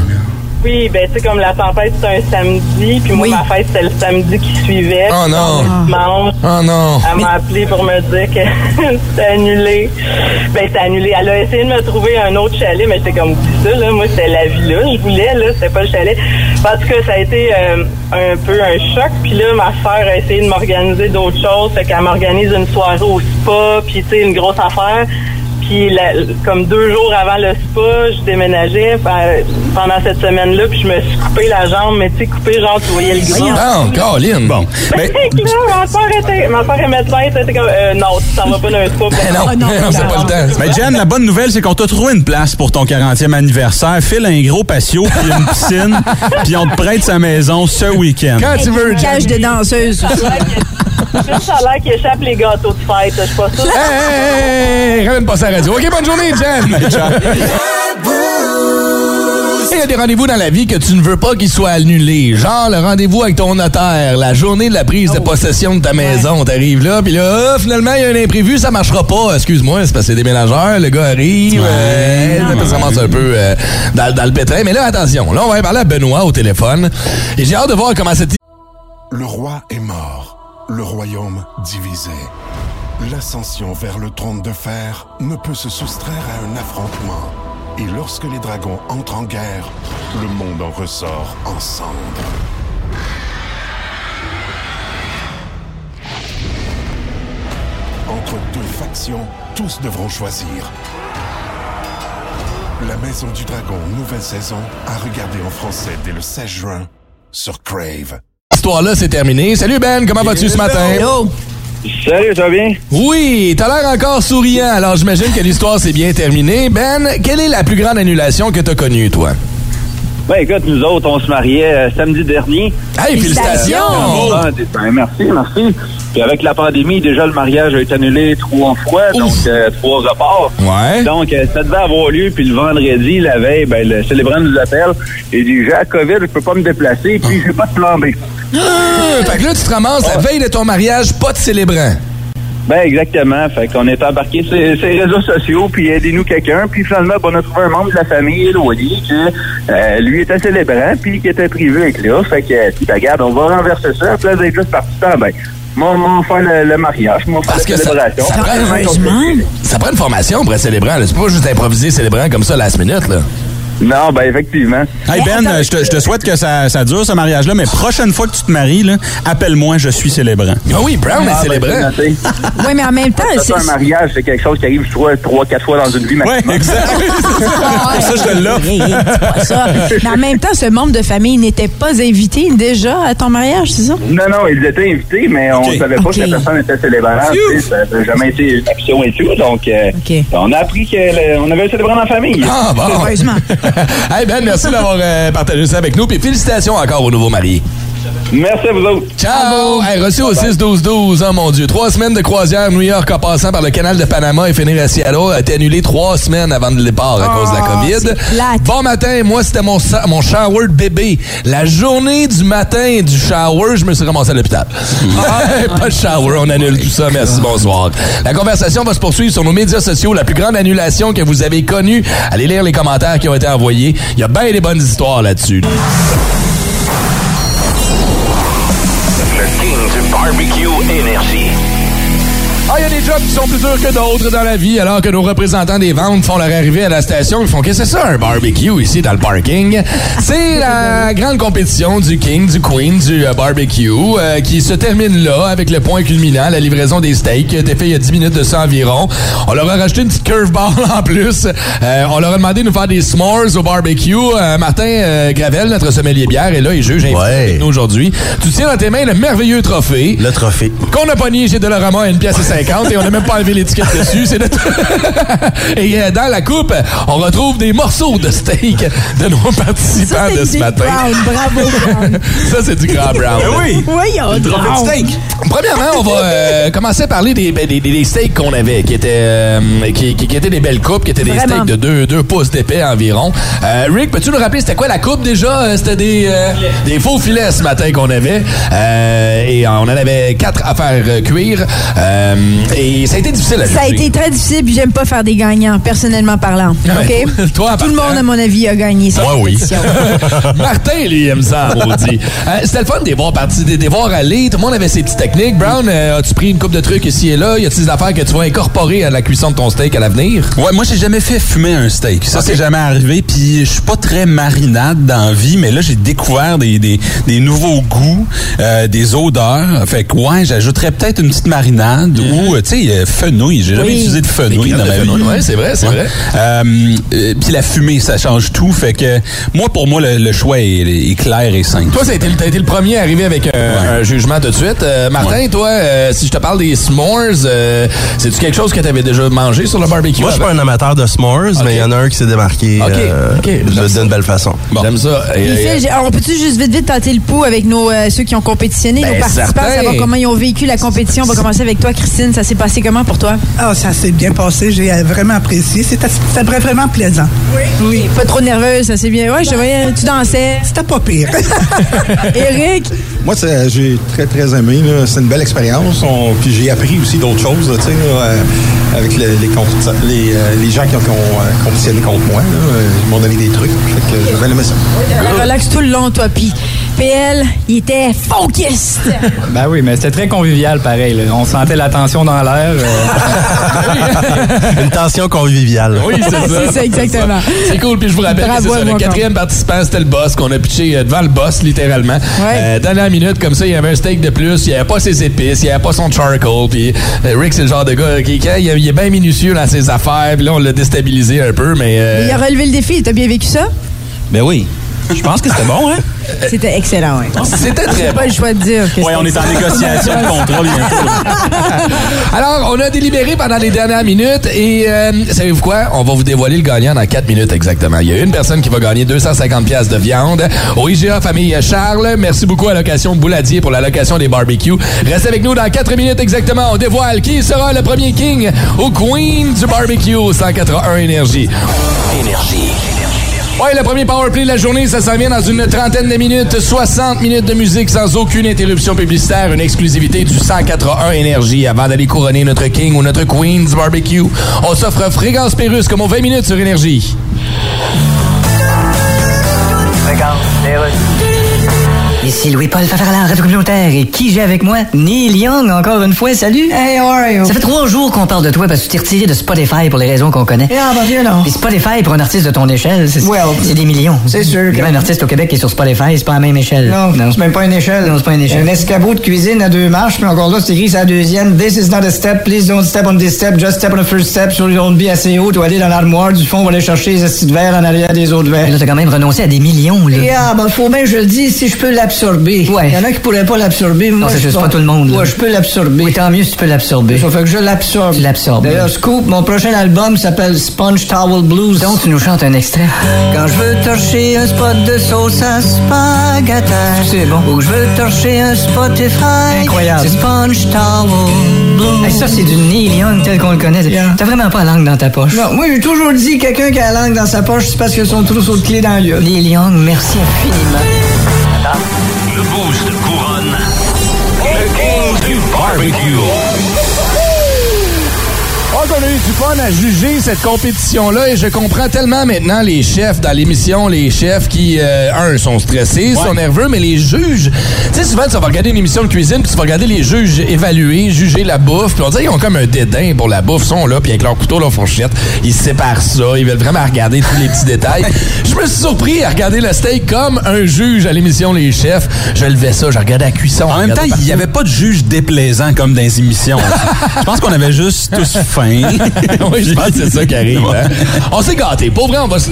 Speaker 14: Oui, ben tu sais comme la tempête c'était un samedi, puis moi ma fête c'était le samedi qui suivait.
Speaker 3: Oh non.
Speaker 14: dimanche,
Speaker 3: Oh non.
Speaker 14: Elle m'a appelé pour me dire que [laughs] c'était annulé. Ben, c'était annulé. Elle a essayé de me trouver un autre chalet, mais c'était comme dit ça, là. Moi, c'était la villa. Je voulais, là. C'était pas le chalet. Parce que ça a été euh, un peu un choc. Puis là, ma soeur a essayé de m'organiser d'autres choses. Fait qu'elle m'organise une soirée au spa, puis tu sais, une grosse affaire. Puis la- comme deux jours avant le spa, je déménageais ben, pendant cette semaine-là, puis je me suis coupé la jambe, mais tu sais, coupé genre, tu voyais le gris.
Speaker 3: Ah, Caroline.
Speaker 6: Bon.
Speaker 14: Ben, là, ma soeur était, ma soeur est médecin, elle était comme, euh, non, tu t'en vas pas dans un spa.
Speaker 3: Ben non, non, c'est pas le temps.
Speaker 6: Mais Jen, la bonne nouvelle, c'est qu'on t'a trouvé une place pour ton 40e anniversaire. File un gros patio puis une piscine, puis on te prête sa maison ce week-end.
Speaker 3: Quand tu veux,
Speaker 5: Une cage de danseuse.
Speaker 14: Juste ça a l'air qui échappe les gâteaux de fête, je suis pas sûre.
Speaker 3: Hey, hey, hey, ramène pas ça à radio. OK, bonne journée, Jen. [laughs] Il y a des rendez-vous dans la vie que tu ne veux pas qu'ils soient annulés. Genre le rendez-vous avec ton notaire, la journée de la prise de possession de ta maison. T'arrives là, puis là, ah, finalement, il y a un imprévu, ça marchera pas. Excuse-moi, c'est parce que c'est des ménageurs. Le gars arrive, euh, ça commence un peu euh, dans, dans le pétrin. Mais là, attention, là, on va parler à Benoît au téléphone. Et j'ai hâte de voir comment cette
Speaker 15: Le roi est mort, le royaume divisé. L'ascension vers le trône de fer ne peut se soustraire à un affrontement. Et lorsque les dragons entrent en guerre, le monde en ressort en cendres. Entre deux factions, tous devront choisir. La Maison du Dragon, nouvelle saison, à regarder en français dès le 16 juin sur Crave.
Speaker 3: histoire-là, c'est terminé. Salut Ben, comment vas-tu ce matin?
Speaker 16: Salut, ça va bien?
Speaker 3: Oui, t'as l'air encore souriant, alors j'imagine que l'histoire s'est bien terminée. Ben, quelle est la plus grande annulation que t'as connue, toi?
Speaker 16: Ben écoute, nous autres, on se mariait euh, samedi dernier.
Speaker 3: Hey, félicitations!
Speaker 16: Ah, ben, merci, merci. Puis avec la pandémie, déjà le mariage a été annulé trois fois, donc euh, trois reports.
Speaker 3: Ouais.
Speaker 16: Donc euh, ça devait avoir lieu, puis le vendredi, la veille, ben le célébrant nous appelle et dit j'ai la COVID, je peux pas me déplacer, puis j'ai pas de plan B.
Speaker 3: Ah, fait que là, tu te ramasses la veille de ton mariage, pas de célébrant.
Speaker 16: Ben exactement. Fait qu'on est embarqué sur les réseaux sociaux, puis aidez-nous quelqu'un, puis finalement, ben, on a trouvé un membre de la famille éloigné qui, euh, lui, était célébrant, puis qui était privé avec là. Fait que, puis, ben, regarde, on va renverser ça, puis là, d'être juste participant, ben, moi, moi, faire le, le mariage, moi, faire
Speaker 3: Parce
Speaker 16: la
Speaker 3: que ça,
Speaker 16: célébration.
Speaker 3: ça prend, ça prend une formation pour être célébrant. C'est pas juste improviser célébrant comme ça last minute. Là.
Speaker 16: Non, ben effectivement.
Speaker 8: Hey Ben, je te, je te souhaite que ça, ça dure ce mariage-là, mais prochaine fois que tu te maries, appelle-moi, je suis célébrant.
Speaker 3: Ah oui, Brown
Speaker 16: Ah, ben, noté. [laughs]
Speaker 5: Oui, mais en même temps, c'est.
Speaker 16: un mariage, c'est quelque chose qui arrive soit trois, quatre fois dans une vie maximum.
Speaker 8: Ouais, exact.
Speaker 5: Pour
Speaker 8: ça, je te l'offre.
Speaker 5: Mais en même temps, ce membre de famille n'était pas invité déjà à ton mariage, c'est ça?
Speaker 16: Non, non, ils étaient invités, mais on
Speaker 5: Ok.
Speaker 16: savait pas que la personne était célébrante. Ça n'a jamais été une option et tout. Donc, euh, on a appris qu'on avait un célébrant dans la famille.
Speaker 3: Ah bon.
Speaker 5: Heureusement. [laughs] [laughs]
Speaker 3: Ben, merci d'avoir euh, partagé ça avec nous. Puis félicitations encore au nouveau marié.
Speaker 16: Merci à vous autres.
Speaker 3: Ciao! Hey, reçu au 6-12-12, oh mon Dieu. Trois semaines de croisière New York en passant par le canal de Panama et finir à Seattle a été annulé trois semaines avant le départ à cause de la COVID. Bon matin, moi, c'était mon, mon shower de bébé. La journée du matin du shower, je me suis ramassé à l'hôpital. [laughs] Pas de shower, on annule tout ça. Merci, bonsoir. La conversation va se poursuivre sur nos médias sociaux. La plus grande annulation que vous avez connue. Allez lire les commentaires qui ont été envoyés. Il y a bien des bonnes histoires là-dessus.
Speaker 10: Barbecue
Speaker 3: a des jobs qui sont plus durs que d'autres dans la vie, alors que nos représentants des ventes font leur arrivée à la station. Ils font que c'est ça, un barbecue ici dans le parking? C'est la grande compétition du King, du Queen, du euh, barbecue euh, qui se termine là avec le point culminant, la livraison des steaks a été fait il y a 10 minutes de ça environ. On leur a rajouté une petite curveball [laughs] en plus. Euh, on leur a demandé de nous faire des s'mores au barbecue. Euh, Martin euh, Gravel, notre sommelier bière, est là et juge invité avec nous aujourd'hui. Tu tiens dans tes mains le merveilleux trophée.
Speaker 17: Le trophée.
Speaker 3: Qu'on a pogné chez Dollarama à une pièce et 50 et on n'a même pas enlevé l'étiquette dessus. C'est notre... [laughs] et euh, dans la coupe, on retrouve des morceaux de steak de nos participants de ce matin.
Speaker 5: bravo, Brown. [laughs]
Speaker 3: Ça, c'est du grand brown.
Speaker 8: Ben oui.
Speaker 5: Voyons donc.
Speaker 3: steak. Premièrement, on va euh, commencer à parler des, ben, des, des- des steaks qu'on avait, qui étaient, euh, qui, qui- qui étaient des belles coupes, qui étaient des steaks de 2 deux, pouces d'épais environ. Euh, Rick, peux-tu nous rappeler c'était quoi la coupe déjà? C'était des, euh, des faux filets ce matin qu'on avait. Euh, et on en avait quatre à faire cuire. Euh, et ça a été difficile à
Speaker 5: Ça a été très difficile, puis j'aime pas faire des gagnants, personnellement parlant.
Speaker 3: Ouais,
Speaker 5: OK? [laughs]
Speaker 3: toi,
Speaker 5: Tout le monde, à mon avis, a gagné cette
Speaker 3: Moi, oui. [laughs] Martin, lui, aime ça, maudit. Euh, C'était le fun de voir partir, de les voir aller. Tout le monde avait ses petites techniques. Brown, euh, as-tu pris une coupe de trucs ici et là? Y a-t-il des affaires que tu vas incorporer à la cuisson de ton steak à l'avenir?
Speaker 8: Ouais, moi j'ai jamais fait fumer un steak. Ça c'est jamais arrivé. Puis je suis pas très marinade dans la vie, mais là j'ai découvert des, des, des nouveaux goûts, euh, des odeurs. Fait que ouais, j'ajouterais peut-être une petite marinade ou euh, tu sais euh, fenouil. J'ai jamais
Speaker 3: Oui.
Speaker 8: utilisé de fenouil dans
Speaker 3: de
Speaker 8: ma vie.
Speaker 3: fenouil, ouais, c'est vrai, c'est vrai.
Speaker 8: Euh, euh, puis la fumée, ça change tout. Fait que moi pour moi le, le choix est, est clair et simple.
Speaker 3: Toi, été, t'as été le premier à arriver avec un, un jugement tout de suite. Euh, Martin, toi, euh, si je te parle des s'mores, euh, c'est-tu quelque chose que tu avais déjà mangé sur le barbecue?
Speaker 17: Moi, je suis pas un amateur de s'mores, mais il y en a un qui s'est démarqué euh, de- d'une belle façon.
Speaker 3: J'aime ça. Et-
Speaker 5: on peut-tu juste vite vite tenter le pouls avec nos, euh, ceux qui ont compétitionné,
Speaker 17: Ben,
Speaker 5: nos participants,
Speaker 17: certain.
Speaker 5: savoir comment ils ont vécu la compétition? On va commencer avec toi, Christine. Ça s'est passé comment pour toi?
Speaker 13: Ah, ça s'est bien passé. J'ai vraiment apprécié. C'était vraiment plaisant.
Speaker 5: Oui. Oui. Pas trop nerveuse, ça s'est bien. Ouais, je te voyais, tu dansais.
Speaker 13: C'était pas pire. [laughs]
Speaker 5: Eric?
Speaker 12: Moi, j'ai très, très aimé. C'est une belle expérience. On- Puis j'ai appris aussi d'autres choses, tu sais, euh, avec le- les, euh, les gens qui ont, qui ont, euh, compétitionné contre moi. là. Ils m'ont donné des trucs. Fait que j'avais aimé ça.
Speaker 5: Relax tout le long, toi. Puis PL, il était focus. [laughs]
Speaker 11: Ben oui, mais c'était très convivial pareil. là. On sentait la tension dans l'air. euh. [laughs]
Speaker 17: Une tension conviviale.
Speaker 3: Oui, c'est ça.
Speaker 5: C'est ça, exactement.
Speaker 3: C'est cool. Puis je vous rappelle
Speaker 5: Bravo
Speaker 3: que c'est
Speaker 5: à
Speaker 3: ça. Le quatrième participant, c'était le boss qu'on a pitché euh, devant le boss, littéralement. Euh, dans la minute, comme ça, il y avait un steak de plus. Il n'y avait pas ses épices. Il n'y avait pas son charcoal. Puis euh, Rick, c'est le genre de gars qui, quand il, il est bien minutieux dans ses affaires. Puis là, on l'a déstabilisé un peu. Mais. euh,
Speaker 5: Il a relevé le défi. T'as bien vécu ça?
Speaker 6: Ben oui. Je pense que c'était bon, hein?
Speaker 5: C'était excellent, oui.
Speaker 3: C'était très
Speaker 5: J'ai pas le choix de dire.
Speaker 6: Ouais, on est en négociation de contrat bientôt. [laughs]
Speaker 3: Alors, on a délibéré pendant les dernières minutes et euh, savez-vous quoi? On va vous dévoiler le gagnant dans 4 minutes exactement. Il y a une personne qui va gagner 250 pièces de viande au IGA Famille Charles. Merci beaucoup à Location Bouladier pour la location des barbecues. Reste avec nous dans 4 minutes exactement. On dévoile qui sera le premier king au Queen du barbecue au 181 Énergie.
Speaker 10: Énergie.
Speaker 3: Ouais, le premier powerplay de la journée, ça s'en vient dans une trentaine de minutes. 60 minutes de musique sans aucune interruption publicitaire. Une exclusivité du 181 Énergie. Avant d'aller couronner notre King ou notre Queen du barbecue, on s'offre Fréquence Pérusse comme aux 20 minutes sur Énergie.
Speaker 18: Ici Louis-Paul Fafarala, Radio Communautaire. Et qui j'ai avec moi? Neil Young, encore une fois. Salut. Hey, how are you? Ça fait trois jours qu'on parle de toi parce que tu t'es retiré de Spotify pour les raisons qu'on connaît.
Speaker 19: Ah, bah, bien, non.
Speaker 18: Puis Spotify, pour un artiste de ton échelle, c'est
Speaker 19: Well,
Speaker 18: c'est des millions.
Speaker 19: c'est sûr que-
Speaker 18: Un artiste au Québec qui est sur Spotify, c'est pas la même échelle.
Speaker 19: Non, c'est même pas une échelle.
Speaker 18: Non, c'est pas une échelle.
Speaker 19: Un escabeau de cuisine à deux marches, puis encore là, c'est écrit sur la deuxième. This is not a step, please don't step on this step, just step on the first step. You don't be assez haut, tu vas aller dans l'armoire du fond, on va aller chercher les acides verts en arrière des autres verres.
Speaker 18: Mais là, t'as quand même renoncé à des millions, là.
Speaker 19: Ah, ben, faut bien je le dise, si je peux l'absorber.
Speaker 18: Ouais.
Speaker 19: Il y en a qui pourraient pas l'absorber. Moi,
Speaker 18: Non, c'est juste pas tout le monde.
Speaker 19: Ouais, je peux l'absorber.
Speaker 18: Oui, tant mieux si tu peux l'absorber.
Speaker 19: Ça fait que je l'absorbe.
Speaker 18: Tu l'absorbes.
Speaker 19: D'ailleurs, Scoop, mon prochain album s'appelle Sponge Towel Blues.
Speaker 18: Donc, tu nous chantes un extrait.
Speaker 19: Quand je veux torcher un spot de sauce à spaghetti.
Speaker 18: C'est bon.
Speaker 19: Ou que je veux torcher un Spotify.
Speaker 18: Incroyable.
Speaker 19: C'est Sponge Towel Blues.
Speaker 18: Hey, ça, c'est du Neil Young tel qu'on le connaît. T'as vraiment pas la langue dans ta poche.
Speaker 19: Non, moi, j'ai toujours dit quelqu'un qui a la langue dans sa poche, c'est parce a son trousseau de clés dans le.
Speaker 18: Neil Young, merci infiniment.
Speaker 10: Le boost couronne. Le king du barbecue.
Speaker 3: Qu'on a eu du fun à juger cette compétition-là et je comprends tellement maintenant les chefs dans l'émission, les chefs qui, euh, un, sont stressés, sont nerveux, mais les juges, tu sais, souvent, tu vas regarder une émission de cuisine, puis tu vas regarder les juges évaluer, juger la bouffe, puis on dirait qu'ils ont comme un dédain pour la bouffe, ils sont là, puis avec leur couteau, leur fourchette, ils séparent ça, ils veulent vraiment regarder tous les petits détails. [laughs] Je me suis surpris à regarder le steak comme un juge à l'émission Les Chefs. Je levais ça, je regardais la cuisson.
Speaker 6: En même temps, il n'y avait pas de juge déplaisant comme dans les émissions. [laughs] je pense qu'on avait juste tous faim. [laughs]
Speaker 3: oui, je pense que c'est ça qui arrive. hein. On s'est gâtés. Pour vrai, on va se...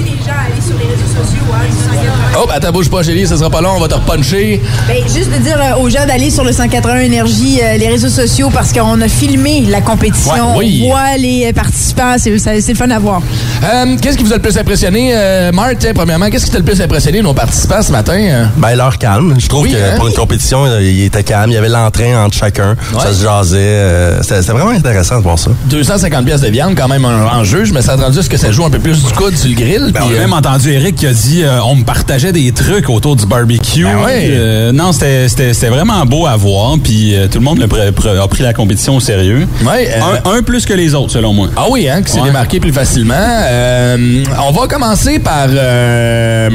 Speaker 3: Oh, attends, bouge pas, chérie, ça sera pas long, on va te repuncher.
Speaker 5: Ben, juste de dire euh, aux gens d'aller sur le 181 Énergie, euh, les réseaux sociaux, parce qu'on a filmé la compétition.
Speaker 3: Ouais, oui.
Speaker 5: On voit les euh, participants. C'est le fun à voir.
Speaker 3: Euh, qu'est-ce qui vous a le plus impressionné? Euh, Marthe, premièrement, qu'est-ce qui t'a le plus impressionné, nos participants, ce matin? euh?
Speaker 17: Ben, leur calme. Je trouve
Speaker 3: Oui,
Speaker 17: que
Speaker 3: hein?
Speaker 17: pour une compétition, euh, il était calme. Il y avait l'entrain entre chacun. Ça se jasait. euh, C'était c'était vraiment intéressant de voir ça.
Speaker 3: 250 pièces de viande, quand même, en, en jeu. Je me suis attendu à ce que ça joue un peu plus du coude sur le grill.
Speaker 6: Ben,
Speaker 3: puis,
Speaker 6: on a
Speaker 3: euh,
Speaker 6: même entendu Eric qui a dit euh, on me partageait des trucs autour du barbecue.
Speaker 3: Ben ouais.
Speaker 6: Euh, non, c'était- c'était c'était vraiment beau à voir. Puis euh, tout le monde a pris la compétition au sérieux.
Speaker 3: Ouais, euh,
Speaker 6: un, un plus que les autres, selon moi.
Speaker 3: Ah oui, hein, qui s'est
Speaker 6: Ouais.
Speaker 3: démarqué plus facilement. Euh, on va commencer par... euh,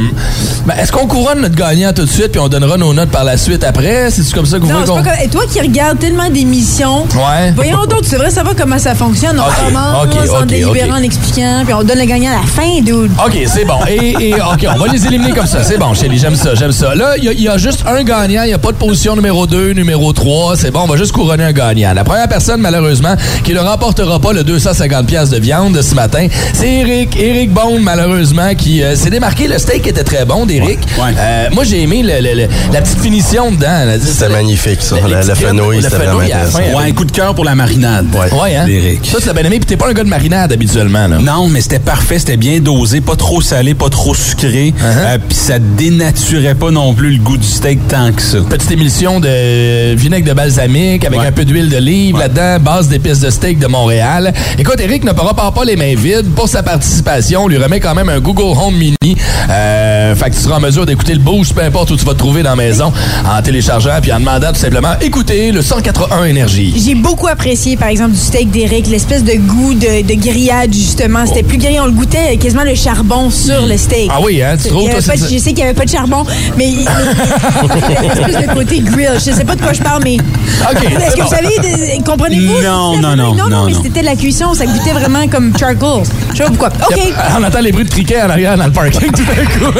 Speaker 3: ben, Est-ce qu'on couronne notre gagnant tout de suite puis on donnera nos notes par la suite après? C'est-tu comme ça que vous
Speaker 5: Non,
Speaker 3: voulez
Speaker 5: c'est
Speaker 3: qu'on...
Speaker 5: pas comme... Et toi qui regardes tellement d'émissions,
Speaker 3: Ouais.
Speaker 5: voyons donc, tu devrais savoir comment ça fonctionne. On
Speaker 3: Ok,
Speaker 5: commence
Speaker 3: ok,
Speaker 5: en
Speaker 3: ok,
Speaker 5: délibérant, en expliquant, puis on donne le gagnant à la fin, dude.
Speaker 3: OK, c'est bon. Et, et, OK, on va les éliminer comme ça. C'est bon, Chélie, j'aime ça, j'aime ça. Là, il y a- il y, a juste un gagnant. Il n'y a pas de position numéro 2, numéro 3. C'est bon, on va juste couronner un gagnant. La première personne, malheureusement, qui ne remportera pas le 250 pièces de viande ce matin, c'est Eric. Eric Bond, malheureusement, qui euh, s'est démarqué. Le steak était très bon d'Eric. Euh, moi, j'ai aimé le- le- le- la petite finition dedans.
Speaker 17: C'était magnifique, ça. Le, fenouil, c'était
Speaker 3: fenouil
Speaker 17: vraiment
Speaker 3: la
Speaker 17: intéressant.
Speaker 6: Ouais, un coup de cœur pour la marinade.
Speaker 3: Ouais, hein?
Speaker 6: D'Éric.
Speaker 3: Ça, tu l'as bien aimé. Puis t'es pas un gars de marinade habituellement, là.
Speaker 8: Non, mais c'était parfait, c'était bien dosé, pas trop salé, pas trop sucré,
Speaker 3: Uh-huh.
Speaker 8: euh, puis ça dénaturait pas non plus le goût du steak tant que ça.
Speaker 3: Petite émulsion de vinaigre de balsamique avec
Speaker 8: Ouais.
Speaker 3: un peu d'huile d'olive là-dedans, base d'épices de steak de Montréal. Écoute, Eric ne repart pas les mains vides. Pour sa participation, on lui remet quand même un Google Home Mini. Euh, fait que tu seras en mesure d'écouter le boost, peu importe où tu vas te trouver dans la maison, en téléchargeant puis en demandant tout simplement écoutez le 181 Énergie.
Speaker 20: J'ai beaucoup apprécié, par exemple, du steak d'Éric, l'espèce de goût de, de grillade, justement. C'était plus grillé, on le goûtait quasiment le charbon sur le steak.
Speaker 3: Ah oui, hein, tu trouves, toi,
Speaker 20: pas de- Je sais qu'il n'y avait pas de charbon, mais il il y avait une espèce de côté grill. Je sais pas de quoi je parle, mais.
Speaker 3: OK, [laughs]
Speaker 20: Est-ce que
Speaker 3: bon.
Speaker 20: vous savez, de- comprenez-vous?
Speaker 8: Non, non, non,
Speaker 20: non,
Speaker 8: non,
Speaker 20: mais c'était de la cuisson, ça goûtait vraiment comme charcoal. Je sais pas pourquoi. OK.
Speaker 3: On entend les bruits de criquets en arrière dans le parking tout d'un coup.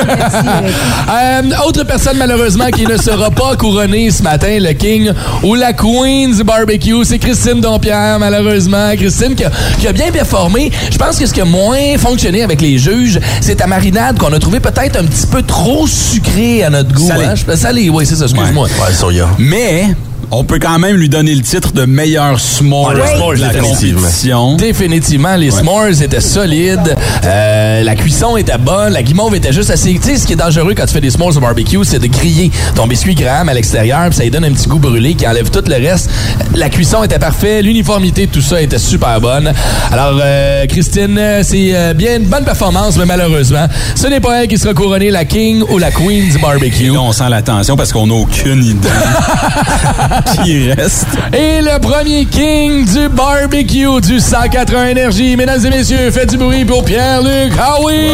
Speaker 3: Euh, autre personne malheureusement qui ne sera pas couronnée ce matin, le King ou la Queen du barbecue, c'est Christine Dompierre malheureusement. Christine qui a, qui a bien performé. Je pense que ce qui a moins fonctionné avec les juges, c'est ta marinade qu'on a trouvé peut-être un petit peu trop sucrée à notre goût.
Speaker 8: Salée.
Speaker 3: hein? Salée, oui, c'est ça, excuse-moi.
Speaker 17: Ouais.
Speaker 8: Mais on peut quand même lui donner le titre de meilleur s'more
Speaker 3: s'more,
Speaker 8: de la compétition.
Speaker 3: Définitivement, les s'mores étaient solides, euh, la cuisson était bonne, la guimauve était juste assez... Tu sais, ce qui est dangereux quand tu fais des s'mores au barbecue, c'est de griller ton biscuit graham à l'extérieur, puis ça lui donne un petit goût brûlé qui enlève tout le reste. La cuisson était parfaite, l'uniformité de tout ça était super bonne. Alors, euh, Christine, c'est euh, bien une bonne performance, mais malheureusement, ce n'est pas elle qui sera couronnée la king ou la queen du barbecue.
Speaker 8: Là, on sent la tension parce qu'on n'a aucune idée [laughs] qui [laughs] reste?
Speaker 3: Et le premier king du barbecue du 180 Énergie. Mesdames et messieurs, faites du bruit pour Pierre-Luc Howie!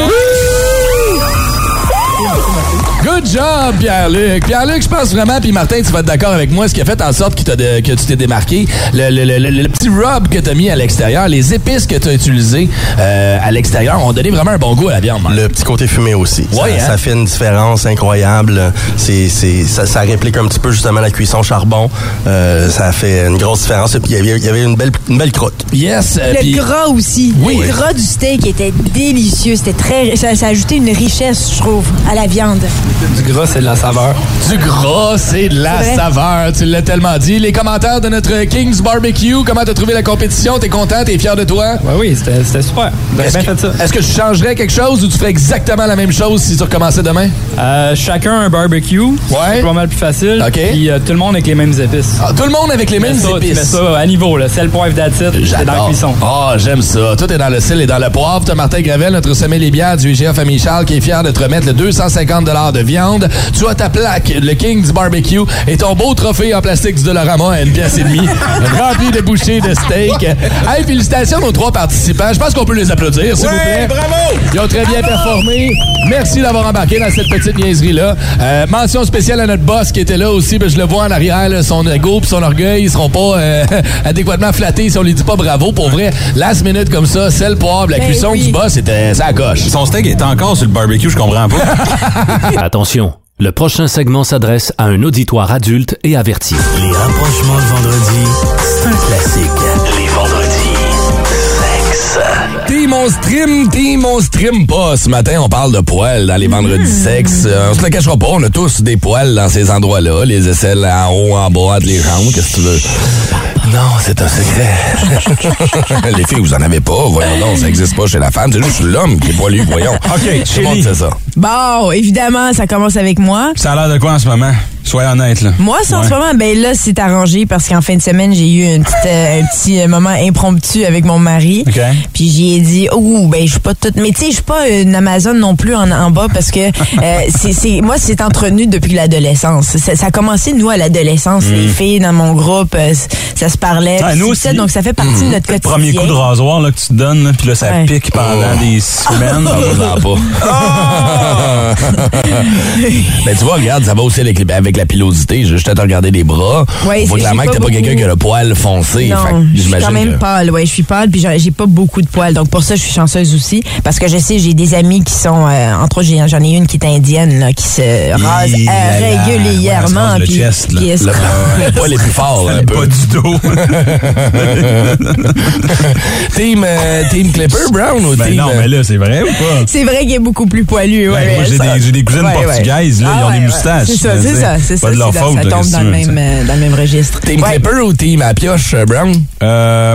Speaker 3: Good job, Pierre-Luc. Pierre-Luc, je pense vraiment, puis Martin, tu vas être d'accord avec moi, ce qui a fait en sorte que, t'as de- que tu t'es démarqué, le, le- le- le- le petit rub que tu as mis à l'extérieur, les épices que tu as utilisées euh, à l'extérieur ont donné vraiment un bon goût à la viande. Marc.
Speaker 17: Le petit côté fumé aussi.
Speaker 3: Ouais,
Speaker 17: ça,
Speaker 3: hein?
Speaker 17: ça fait une différence incroyable. C'est, c'est, ça, ça réplique un petit peu justement la cuisson charbon. Euh, ça fait une grosse différence. Et puis, il y avait, il y avait une, belle, une belle croûte.
Speaker 3: Yes. euh,
Speaker 20: Le gras aussi.
Speaker 3: Oui.
Speaker 20: Le gras du steak était délicieux. C'était très. Ça, ça ajoutait une richesse, je trouve, à la viande.
Speaker 11: Du gras, c'est de la saveur.
Speaker 3: Du gras, c'est de la saveur. Tu l'as tellement dit. Les commentaires de notre King's Barbecue, comment t'as trouvé la compétition? T'es content? T'es fier de toi?
Speaker 11: Oui, oui, c'était c'était super.
Speaker 3: Est-ce que, tu changerais quelque chose ou tu ferais exactement la même chose si tu recommençais demain?
Speaker 11: Euh, chacun un barbecue. C'est pas mal plus facile.
Speaker 3: OK.
Speaker 11: Puis euh, tout le monde avec les mêmes épices.
Speaker 3: Ah, tout le monde avec les mêmes
Speaker 11: ça, Tu mets
Speaker 3: épices.
Speaker 11: ça à niveau, là. Sel, poivre. C'est dans la
Speaker 3: J'adore.
Speaker 11: cuisson.
Speaker 3: Ah, j'aime ça. Tout est dans le sel et dans le poivre. T'as Martin Gravel, notre sommelier bière du IGA Famille Charles, qui est fier de te remettre le 250 de viande. Tu as ta plaque, le King du barbecue, et ton beau trophée en plastique du Dollarama à une pièce et demie, [laughs] rempli de bouchées de steak. Hey, félicitations aux trois participants. Je pense qu'on peut les applaudir, s'il vous plaît.
Speaker 8: bravo!
Speaker 3: Ils ont très bien performé. Merci d'avoir embarqué dans cette petite niaiserie-là. Euh, mention spéciale à notre boss qui était là aussi. Ben, je le vois en arrière, là, son ego et son orgueil, ils seront pas euh, [laughs] adéquatement flattés si on lui dit pas bravo. Pour vrai, last minute comme ça, sel, poivre, la
Speaker 20: Ben
Speaker 3: cuisson
Speaker 20: oui.
Speaker 3: du boss, c'était ça coche.
Speaker 8: Son steak est encore sur le barbecue, je comprends pas. [laughs]
Speaker 1: Attention, le prochain segment s'adresse à un auditoire adulte et averti.
Speaker 10: Les rapprochements de vendredi, c'est un classique. Les vendredis, sexe.
Speaker 3: Team on stream, team on stream pas. Ce matin, on parle de poils dans les vendredis sexe. Euh, on se le cachera pas, on a tous des poils dans ces endroits-là. Les aisselles en haut, en bas, entre les jambes, qu'est-ce que tu veux? Non, c'est un secret. [laughs] les filles, vous en avez pas. Voyons donc, ça existe pas chez la femme. C'est juste l'homme qui est poilu, voyons. [laughs]
Speaker 8: OK,
Speaker 3: Tout le monde
Speaker 8: Chélie.
Speaker 3: sait ça.
Speaker 5: Bon, évidemment, ça commence avec moi.
Speaker 8: Ça a l'air de quoi en ce moment? Soyez honnête, là.
Speaker 5: Moi, ça, en ce moment, ben là, c'est arrangé parce qu'en fin de semaine, j'ai eu une petite, euh, un petit euh, moment impromptu avec mon mari.
Speaker 8: OK.
Speaker 5: Puis j'ai dit, oh, ben je suis pas toute, mais tu sais, je suis pas une Amazon non plus en, en bas parce que euh, [laughs] c'est, c'est, moi, c'est entretenu depuis l'adolescence. Ça, ça a commencé nous à l'adolescence, les filles dans mon groupe, euh, ça se parlait. Puis
Speaker 8: nous aussi.
Speaker 5: donc ça fait partie de notre quotidien.
Speaker 8: Premier coup de rasoir là, que tu te donnes, puis là, ça
Speaker 5: Ouais.
Speaker 8: pique pendant des semaines. [laughs]
Speaker 3: Non, pas. [laughs] ben, tu vois, regarde, ça va aussi avec, la pilosité. Je vais juste te regarder les bras.
Speaker 5: Ouais,
Speaker 3: On voit clairement que t'as
Speaker 5: pas
Speaker 3: pas quelqu'un qui a le poil foncé.
Speaker 5: Non, je suis quand même
Speaker 3: que-
Speaker 5: pâle, ouais, je suis pâle, puis j'ai pas beaucoup de poils, donc pour ça je suis chanceuse aussi, parce que je sais j'ai des amis qui sont, euh, entre autres j'en ai une qui est indienne là, qui se rase euh, régulièrement,
Speaker 8: Ouais, elle se rase le
Speaker 5: puis
Speaker 8: chest, là.
Speaker 5: puis elle se-
Speaker 3: Le, le poil est plus fort, un peu.
Speaker 8: Pas du tout. [laughs]
Speaker 3: team, euh, team Clipper Brown ou
Speaker 8: ben
Speaker 3: team.
Speaker 8: non,
Speaker 3: euh,
Speaker 8: mais là, c'est vrai ou pas?
Speaker 5: c'est vrai qu'il est beaucoup plus poilus. Ouais,
Speaker 8: Ben, moi,
Speaker 5: ouais,
Speaker 8: j'ai
Speaker 5: ça-
Speaker 8: des, j'ai des cousines
Speaker 5: ouais, ouais.
Speaker 8: portugaises, là,
Speaker 5: Ah,
Speaker 8: ils ont
Speaker 5: ouais,
Speaker 8: des
Speaker 5: ouais.
Speaker 8: moustaches.
Speaker 5: C'est ça, c'est ça, c'est
Speaker 6: Pas
Speaker 5: ça.
Speaker 6: de leur
Speaker 5: c'est dans-
Speaker 6: faute,
Speaker 5: ça
Speaker 6: là,
Speaker 5: tombe dans le, même, dans le même registre.
Speaker 3: Team
Speaker 5: Ouais.
Speaker 3: Clipper ou Team à pioche, Brown?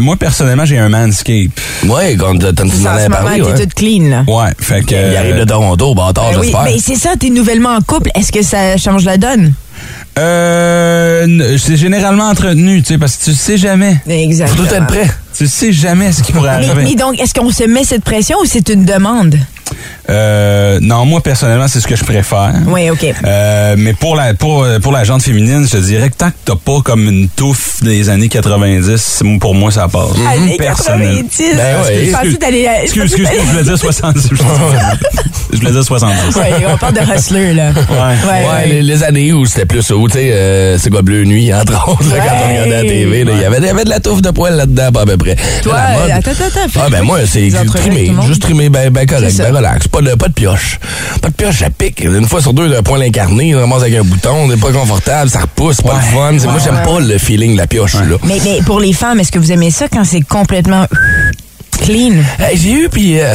Speaker 6: Moi, personnellement, j'ai un Manscape.
Speaker 3: Ouais,
Speaker 5: en
Speaker 3: avais
Speaker 5: ce
Speaker 3: parlé,
Speaker 5: moment,
Speaker 3: ouais.
Speaker 5: t'es toute clean, là.
Speaker 6: Ouais, fait que...
Speaker 3: Il arrive de Toronto, bâtard,
Speaker 5: Ben oui,
Speaker 3: j'espère.
Speaker 5: mais c'est ça, t'es nouvellement en couple. Est-ce que ça change la donne?
Speaker 6: Euh, c'est généralement entretenu, tu sais, parce que tu sais jamais.
Speaker 5: Exactement.
Speaker 6: Faut tout être prêt. Tu sais jamais ce qui pourrait
Speaker 5: Mais,
Speaker 6: arriver.
Speaker 5: mais donc, est-ce qu'on se met cette pression ou c'est une demande?
Speaker 6: Euh, non, moi personnellement, c'est ce que je préfère.
Speaker 5: Oui, OK.
Speaker 6: Euh, mais pour la pour pour la jante féminine, je te dirais que tant que t'as pas comme une touffe des années 90, pour moi ça passe.
Speaker 5: Années
Speaker 6: Personnellement.
Speaker 5: 90.
Speaker 6: Ben ouais.
Speaker 5: Je pensais t'allais-
Speaker 6: Excuse, excuse, excuse, je voulais dire 70. Je voulais dire 70. [laughs]
Speaker 5: Ouais, on parle de [laughs] hustler, là.
Speaker 6: Ouais.
Speaker 3: Ouais, Les, les années où c'était plus haut, tu sais, euh, c'est quoi Bleu Nuit, entre autres, là, quand on regardait la TV, il y avait, y avait de la touffe de poil là-dedans, à peu près.
Speaker 5: Toi, euh, attends, attends, attends.
Speaker 3: Ah ben moi, c'est trimé, juste trimé, ben, ben correct, relax, pas de, pas de pioche. Pas de pioche, ça pique. Une fois sur deux, d'un poil incarné, on ramasse avec un bouton, on n'est pas confortable, ça repousse, c'est pas le fun. C'est- moi, j'aime pas le feeling de la pioche, là.
Speaker 5: Mais, mais pour les femmes, est-ce que vous aimez ça quand c'est complètement clean?
Speaker 3: Hey, J'ai eu, puis... euh,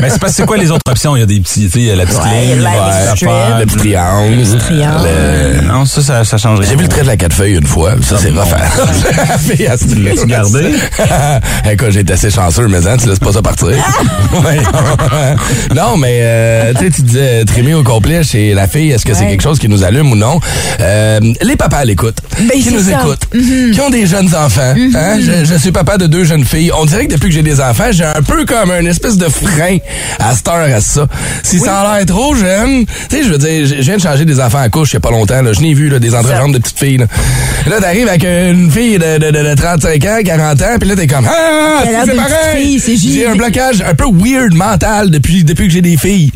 Speaker 6: Mais [laughs] c'est parce que c'est quoi les autres options? Il y a des petits, tu sais, il y a la petite
Speaker 5: Ouais,
Speaker 6: ligne,
Speaker 5: la strip,
Speaker 3: le petit triangle.
Speaker 5: Le triangle.
Speaker 6: Euh, non, ça, ça, ça change rien.
Speaker 3: J'ai vu le trait de la quatre feuilles une fois, ça c'est. La fille, elle se dit,
Speaker 6: L'as-tu gardé? [laughs]
Speaker 3: Écoute, j'ai été assez chanceux, mais hein, tu laisses pas ça partir. [laughs] Non, mais euh, tu sais, tu disais trimer au complet chez la fille, est-ce que c'est quelque chose qui nous allume ou non? Euh, les papas à l'écoute,
Speaker 5: Ben,
Speaker 3: qui
Speaker 5: c'est
Speaker 3: nous
Speaker 5: ça.
Speaker 3: Écoutent, qui ont des jeunes enfants. hein? je, je suis papa de deux jeunes filles. On dirait que depuis que j'ai des enfants, j'ai un peu comme un espèce de frein à cette heure à ça. Si ça a l'air trop jeune, tu sais, je veux dire, je viens de changer des enfants à couche il y a pas longtemps. Là. Je n'ai vu là, des entrejambes de petites filles. Là, là t'arrives avec une fille de, de, de, de 35 ans, 40 ans, puis là, t'es comme Ah, c'est pareil! J'ai un blocage un peu weird mental depuis, depuis que j'ai des filles.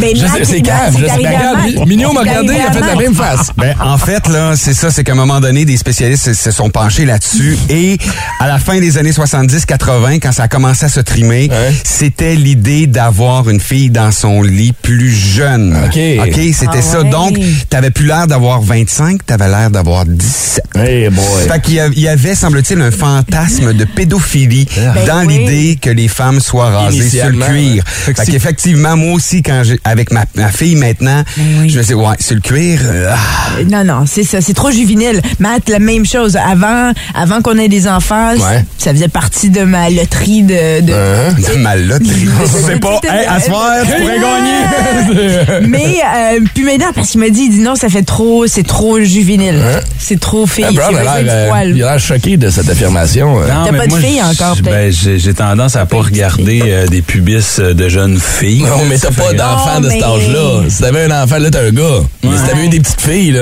Speaker 5: Mais
Speaker 3: c'est je sais, regarde,
Speaker 5: Matt.
Speaker 3: Mignon m'a regardé, il a fait la même face.
Speaker 7: Ben, en fait, là, c'est ça, c'est qu'à un moment donné, des spécialistes se, se sont penchés là-dessus [laughs] et à la fin des années 70-80, quand ça a commencé à se trimer, c'était l'idée d'avoir une fille dans son lit plus jeune.
Speaker 3: OK.
Speaker 7: OK, c'était
Speaker 5: Ah
Speaker 7: ça. Donc, t'avais plus l'air d'avoir 25, t'avais l'air d'avoir 17.
Speaker 3: Hey boy.
Speaker 7: Fait qu'il y a- il y avait, semble-t-il, un fantasme de pédophilie dans
Speaker 5: Ben oui.
Speaker 7: l'idée que les femmes soient rasées sur le cuir. Fait qu'effectivement, moi aussi, quand j'ai, avec ma, ma fille maintenant, je me dis, ouais, sur le cuir, euh, ah,
Speaker 5: Non, non, c'est ça. C'est trop juvénile. Matt, la même chose. Avant, avant qu'on ait des enfants,
Speaker 3: Ouais.
Speaker 5: ça faisait partie de ma loterie de... de
Speaker 7: de ma loterie.
Speaker 6: C'est pas, hey, à soir, tu pourrais gagner. [laughs]
Speaker 5: Mais, euh, puis maintenant, parce qu'il m'a dit, il dit non, ça fait trop, c'est trop juvénile. C'est trop fille.
Speaker 3: Ah, euh, il a l'air choqué de cette affirmation. euh.
Speaker 6: Non,
Speaker 5: T'as pas de fille encore, peut-être?
Speaker 6: Ben, j'ai tendance à pas regarder euh, des pubis de jeunes filles.
Speaker 3: Non, mais t'as pas d'enfant de cet âge-là. Si t'avais un enfant, là, t'es un gars. Mais si t'avais eu des petites filles, là,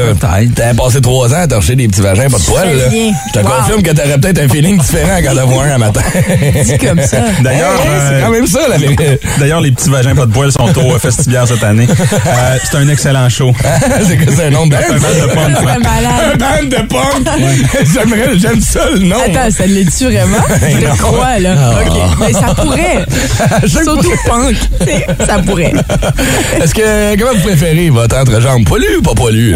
Speaker 3: t'avais passé trois ans à torcher des petits vagins, pas de poils, là. Je te confirme que t'aurais peut-être un feeling différent quand t'en vois un un matin. [laughs]
Speaker 5: Dit comme ça.
Speaker 6: D'ailleurs,
Speaker 3: Hey, c'est
Speaker 6: euh,
Speaker 3: quand même ça, la vérité.
Speaker 6: D'ailleurs, les petits vagins pas de poils sont au Festivière cette année. Euh, c'est un excellent show. [laughs]
Speaker 3: c'est que c'est un nom de band.
Speaker 6: Un band de punk, ouais.
Speaker 3: Un band de punk. J'aimerais, j'aime ça, le nom.
Speaker 5: Attends, ça l'est-tu vraiment? [laughs] Je
Speaker 3: Non.
Speaker 5: te crois, là.
Speaker 3: Ah.
Speaker 5: OK. Mais ça pourrait. [laughs]
Speaker 3: Je
Speaker 5: Surtout punk. ça pourrait.
Speaker 3: Est-ce que, comment vous préférez votre entrejambe? Poilu ou pas poilu?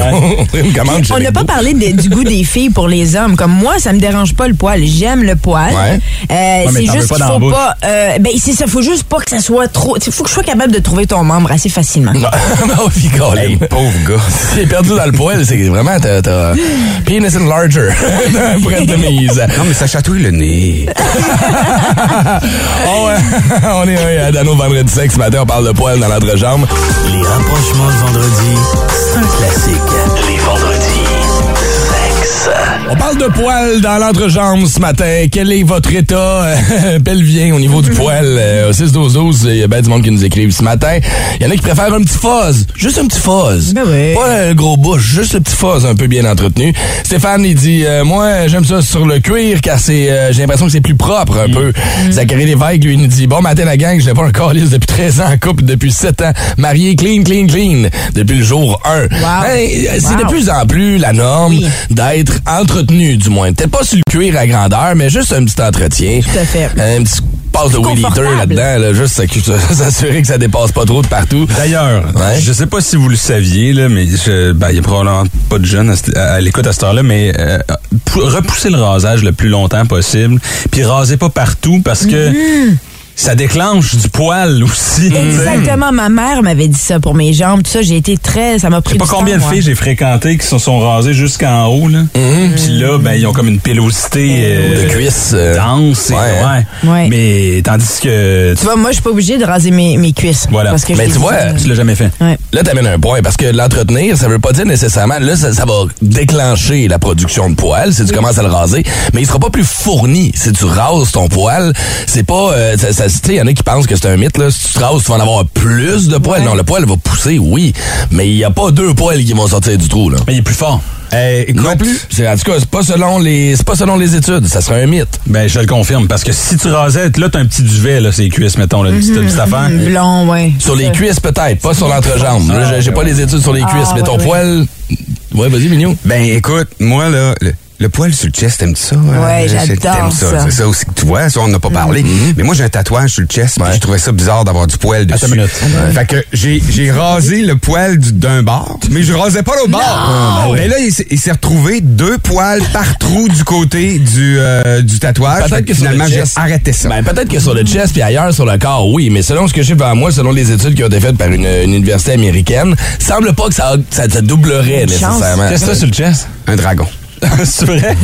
Speaker 5: On n'a pas parlé de- du goût des filles pour les hommes. Comme moi, ça me dérange pas le poil. J'aime le poil.
Speaker 3: Ouais.
Speaker 5: Euh,
Speaker 6: mais
Speaker 5: c'est juste
Speaker 6: pas
Speaker 5: qu'il
Speaker 6: dans la
Speaker 5: faut pas. euh, ben c'est ça. Faut juste pas que ça soit trop. Il faut que je sois capable de trouver ton membre assez facilement.
Speaker 3: oh, puis Colin.
Speaker 7: hey, pauvre gars. [laughs]
Speaker 3: C'est perdu dans le poil, c'est vraiment, t'as, penis enlarger [laughs] pour être de mise.
Speaker 7: Non, mais ça chatouille le nez. [laughs]
Speaker 3: Oh, ouais. on est euh, dans nos vendredis sexe ce matin, on parle de poil dans l'entrejambe.
Speaker 10: Les rapprochements de vendredi, c'est un classique.
Speaker 3: On parle de poil dans l'entrejambe ce matin. Quel est votre état? [laughs] Euh, pelvien au niveau du poil? Euh, au 6-12-12, il y a bien du monde qui nous écrivent ce matin. Il y en a qui préfèrent un petit fuzz. Juste un petit fuzz.
Speaker 5: Ben oui.
Speaker 3: Pas un gros bouche, juste le petit fuzz un peu bien entretenu. Stéphane, il dit, euh, moi, j'aime ça sur le cuir car c'est, euh, j'ai l'impression que c'est plus propre un peu. Zachary Lévesque, lui, il nous dit, bon matin la gang, j'ai pas un calice depuis 13 ans en couple, depuis 7 ans, marié clean, clean, clean, depuis le jour 1. Ben, c'est
Speaker 5: Wow.
Speaker 3: de plus en plus la norme
Speaker 5: Oui.
Speaker 3: d'être entretenu, du moins. Peut-être pas sur le cuir à grandeur, mais juste un petit entretien.
Speaker 5: Tout à fait.
Speaker 3: Un petit passe de
Speaker 5: confortable.
Speaker 3: là-dedans, là, juste [laughs] s'assurer que ça dépasse pas trop de partout.
Speaker 6: D'ailleurs,
Speaker 3: Ouais.
Speaker 6: je sais pas si vous le saviez, là, mais je- ben, il y a probablement pas de jeunes à, l'écoute à cette heure-là, mais euh, pou- repoussez le rasage le plus longtemps possible, puis rasez pas partout parce que ça déclenche du poil aussi.
Speaker 5: Exactement, ma mère m'avait dit ça pour mes jambes, tout ça, j'ai été très, ça m'a
Speaker 6: Je
Speaker 5: pris
Speaker 6: sais pas
Speaker 5: du
Speaker 6: combien
Speaker 5: temps,
Speaker 6: de filles j'ai fréquenté qui se sont rasées jusqu'en haut. Là. Puis là, ben, ils ont comme une pilosité euh,
Speaker 3: De cuisse.
Speaker 6: dense. et-
Speaker 3: ouais,
Speaker 6: ouais. Mais tandis que...
Speaker 5: Tu vois, moi, je suis pas obligée de raser mes, mes cuisses.
Speaker 6: Voilà.
Speaker 5: Parce que je
Speaker 3: Mais tu vois,
Speaker 5: ça.
Speaker 6: Tu l'as jamais fait.
Speaker 5: Ouais.
Speaker 3: Là, t'amènes un point, parce que l'entretenir, ça veut pas dire nécessairement, là, ça, ça va déclencher la production de poils si tu commences à le raser, mais il sera pas plus fourni si tu rases ton poil. C'est pas, euh, ça, ça- tu sais, il y en a qui pensent que c'est un mythe, là. Si tu te rases, tu vas en avoir plus de poils. Non, le poil va pousser, oui, mais il y a pas deux poils qui vont sortir du trou, là.
Speaker 6: Mais il est plus fort.
Speaker 3: non plus. C'est, en tout cas, c'est pas selon les, c'est pas selon les études. Ça serait un mythe.
Speaker 6: Ben, je le confirme. Parce que si tu rasais, là, t'as un petit duvet, là, ces cuisses, mettons, là, une petite, une petite affaire.
Speaker 5: Mhm, Blond, ouais.
Speaker 3: Sur les cuisses, peut-être, pas sur l'entrejambe. Là, j'ai- pas les études sur les
Speaker 5: Ah,
Speaker 3: cuisses, mais ton
Speaker 5: ouais.
Speaker 3: poil. Ouais, vas-y, Mignon.
Speaker 7: Ben, écoute, moi, là, le, le poil sur le chest, t'aimes ça? hein?
Speaker 5: Ouais, j'adore
Speaker 7: t'aimes
Speaker 5: ça.
Speaker 7: C'est ça aussi que tu vois, ça, on n'a pas parlé. Mais moi, j'ai un tatouage sur le chest, puis je trouvais ça bizarre d'avoir du poil dessus.
Speaker 6: Attends une minute.
Speaker 7: Fait que j'ai j'ai rasé le poil du- d'un bord, mais je rasais pas l'autre bord. Mais là, il s'est- il s'est retrouvé deux poils par trou du côté du, euh, du tatouage.
Speaker 3: Peut-être
Speaker 7: que finalement,
Speaker 3: le
Speaker 7: j'ai arrêté ça.
Speaker 3: Ben, peut-être que sur le chest puis ailleurs sur le corps, oui. Mais selon ce que j'ai devant moi, selon les études qui ont été faites par une, une université américaine, semble pas que ça, ça, ça doublerait nécessairement.
Speaker 6: Qu'est-ce que t'as sur le chest?
Speaker 7: Un dragon.
Speaker 6: C'est vrai?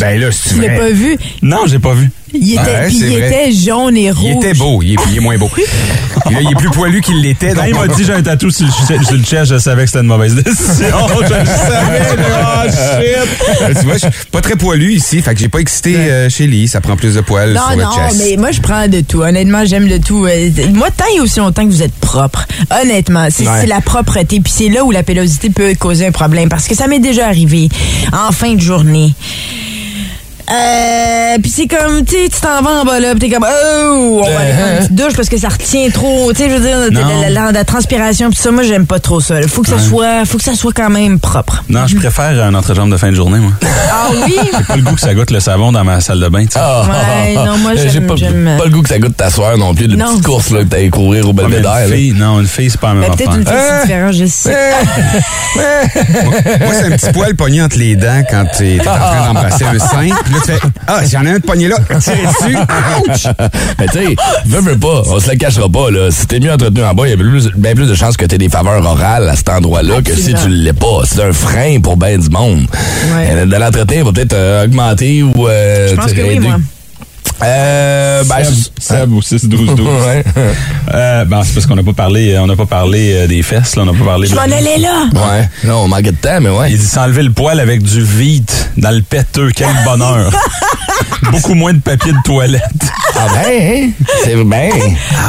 Speaker 7: Ben là, c'est
Speaker 5: Tu l'as
Speaker 7: vrai.
Speaker 5: pas vu?
Speaker 6: Non, j'ai pas vu.
Speaker 5: Il était,
Speaker 7: Ouais,
Speaker 5: puis
Speaker 7: c'est
Speaker 5: il était jaune et rouge.
Speaker 7: Il était beau, il est, il est moins beau. [laughs] Là, il est plus poilu qu'il l'était.
Speaker 6: Quand
Speaker 7: donc
Speaker 6: il m'a dit j'ai un tatou sur le, sur le chest, je savais que c'était une mauvaise décision. [laughs] je le savais. Oh, shit.
Speaker 7: Euh, tu vois, je suis pas très poilu ici, fait que j'ai pas excité euh, chez Lee. Ça prend plus de poils
Speaker 5: Non,
Speaker 7: sur le
Speaker 5: non,
Speaker 7: chest.
Speaker 5: mais moi, je prends de tout. Honnêtement, j'aime de tout. Euh, Moi, tant et aussi longtemps que vous êtes propre. Honnêtement, c'est
Speaker 3: Ouais.
Speaker 5: c'est la propreté. Puis c'est là où la pélosité peut causer un problème. Parce que ça m'est déjà arrivé en fin de journée. Euh, puis c'est comme, tu sais, tu t'en vas en bas là, pis t'es comme, oh, on va aller prendre une petite douche parce que ça retient trop, tu sais, je veux dire, la, la- la transpiration, pis ça, moi, j'aime pas trop ça. Faut que ça soit, faut que ça soit quand même propre.
Speaker 6: Non, je préfère un entrejambe de fin de journée, moi.
Speaker 5: Ah oui? [laughs]
Speaker 6: J'ai pas le goût que ça goûte le savon dans ma salle de bain, tu sais.
Speaker 3: Ah,
Speaker 5: Ouais, non, moi,
Speaker 3: J'ai
Speaker 5: j'aime-
Speaker 3: pas,
Speaker 5: j'aime-
Speaker 3: pas le goût que ça goûte t'asseoir non plus, de petites courses là, que t'allais courir au
Speaker 6: Ah,
Speaker 3: belvédère.
Speaker 6: une
Speaker 3: là.
Speaker 6: fille, non, une fille, c'est pas la même
Speaker 5: Ben, Peut-être une fille, c'est différent, je sais. [laughs]
Speaker 7: Moi, c'est un petit poil pogné entre les dents quand t'es t'es en train d'embrasser un sein. Puis là, tu fais Ah, j'en ai un de pogné là, tiré dessus. Ouch!
Speaker 3: Mais tu sais, veux, veux pas, on se le cachera pas, là. Si t'es mieux entretenu en bas, il y a plus, bien plus de chances que t'aies des faveurs orales à cet endroit-là que si tu l'es pas. C'est un frein pour ben du monde.
Speaker 5: Ouais.
Speaker 3: Euh, De l'entretien va peut-être euh, augmenter ou. Euh,
Speaker 5: Je pense que oui,
Speaker 3: aider.
Speaker 5: moi.
Speaker 3: Euh, ben,
Speaker 6: Seb, Seb au 6-12-12. [laughs]
Speaker 3: Ouais.
Speaker 6: Euh, ben, c'est parce qu'on n'a pas parlé, euh, on n'a pas parlé euh, des fesses, là, on n'a pas parlé
Speaker 5: Je m'en allais là.
Speaker 3: Ouais. Non, on manquait de temps, mais ouais.
Speaker 6: Il dit s'enlever le poil avec du vite dans le péteux. Quel bonheur. [laughs] Beaucoup moins de papier de toilette.
Speaker 3: Ah ben, hein? C'est ben.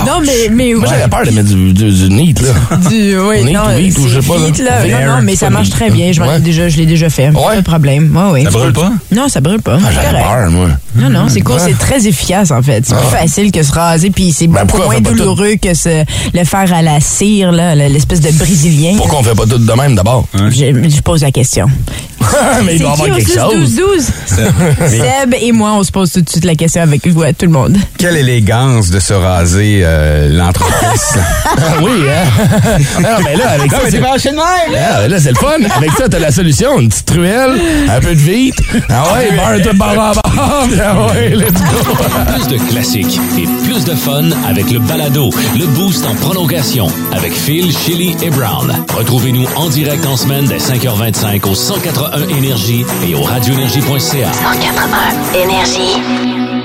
Speaker 5: Non, mais, mais
Speaker 3: Moi,
Speaker 5: ouais.
Speaker 3: j'avais peur de mettre du, du, du neat, là.
Speaker 5: Du, oui,
Speaker 3: Neat
Speaker 5: non,
Speaker 3: ou je sais pas, là.
Speaker 5: Non, non, mais ça marche très bien. Je,
Speaker 3: Ouais.
Speaker 5: déjà, je l'ai déjà fait. Pas de problème. Ouais, oui.
Speaker 6: Ça brûle pas?
Speaker 5: Non, ça brûle pas.
Speaker 3: Ah, j'avais peur, moi.
Speaker 5: Non, non, c'est cool. C'est très efficace, en fait. C'est plus facile que se raser, puis c'est
Speaker 3: Ben,
Speaker 5: beaucoup moins
Speaker 3: tout?
Speaker 5: douloureux que se, le faire à la cire, là, l'espèce de brésilien.
Speaker 3: Pourquoi on fait pas tout de même d'abord?
Speaker 5: Je, je pose la question. [laughs]
Speaker 3: mais il
Speaker 5: C'est
Speaker 3: doit y
Speaker 5: qui
Speaker 3: avoir quelque
Speaker 5: 6
Speaker 3: chose.
Speaker 5: 12 12 Seb et moi, on se pose tout de suite la question avec vous à tout le monde.
Speaker 7: Quelle élégance de se raser euh, l'entreprise. [laughs]
Speaker 3: Ah oui, hein? Non, mais là, avec ça, c'est...
Speaker 7: fâché de même!
Speaker 3: Ah, mais là, c'est le fun. Avec ça, t'as la solution. Une petite truelle, un peu de vite. Ah ouais, beurre tout barre en barre. Ah ouais, let's go. [laughs]
Speaker 1: Plus de classiques et plus de fun avec le balado, le boost en prolongation avec Phil, Chili et Brown. Retrouvez-nous en direct en semaine dès 5h25 au 181 Énergie et au radioénergie.ca.
Speaker 21: 181 Énergie.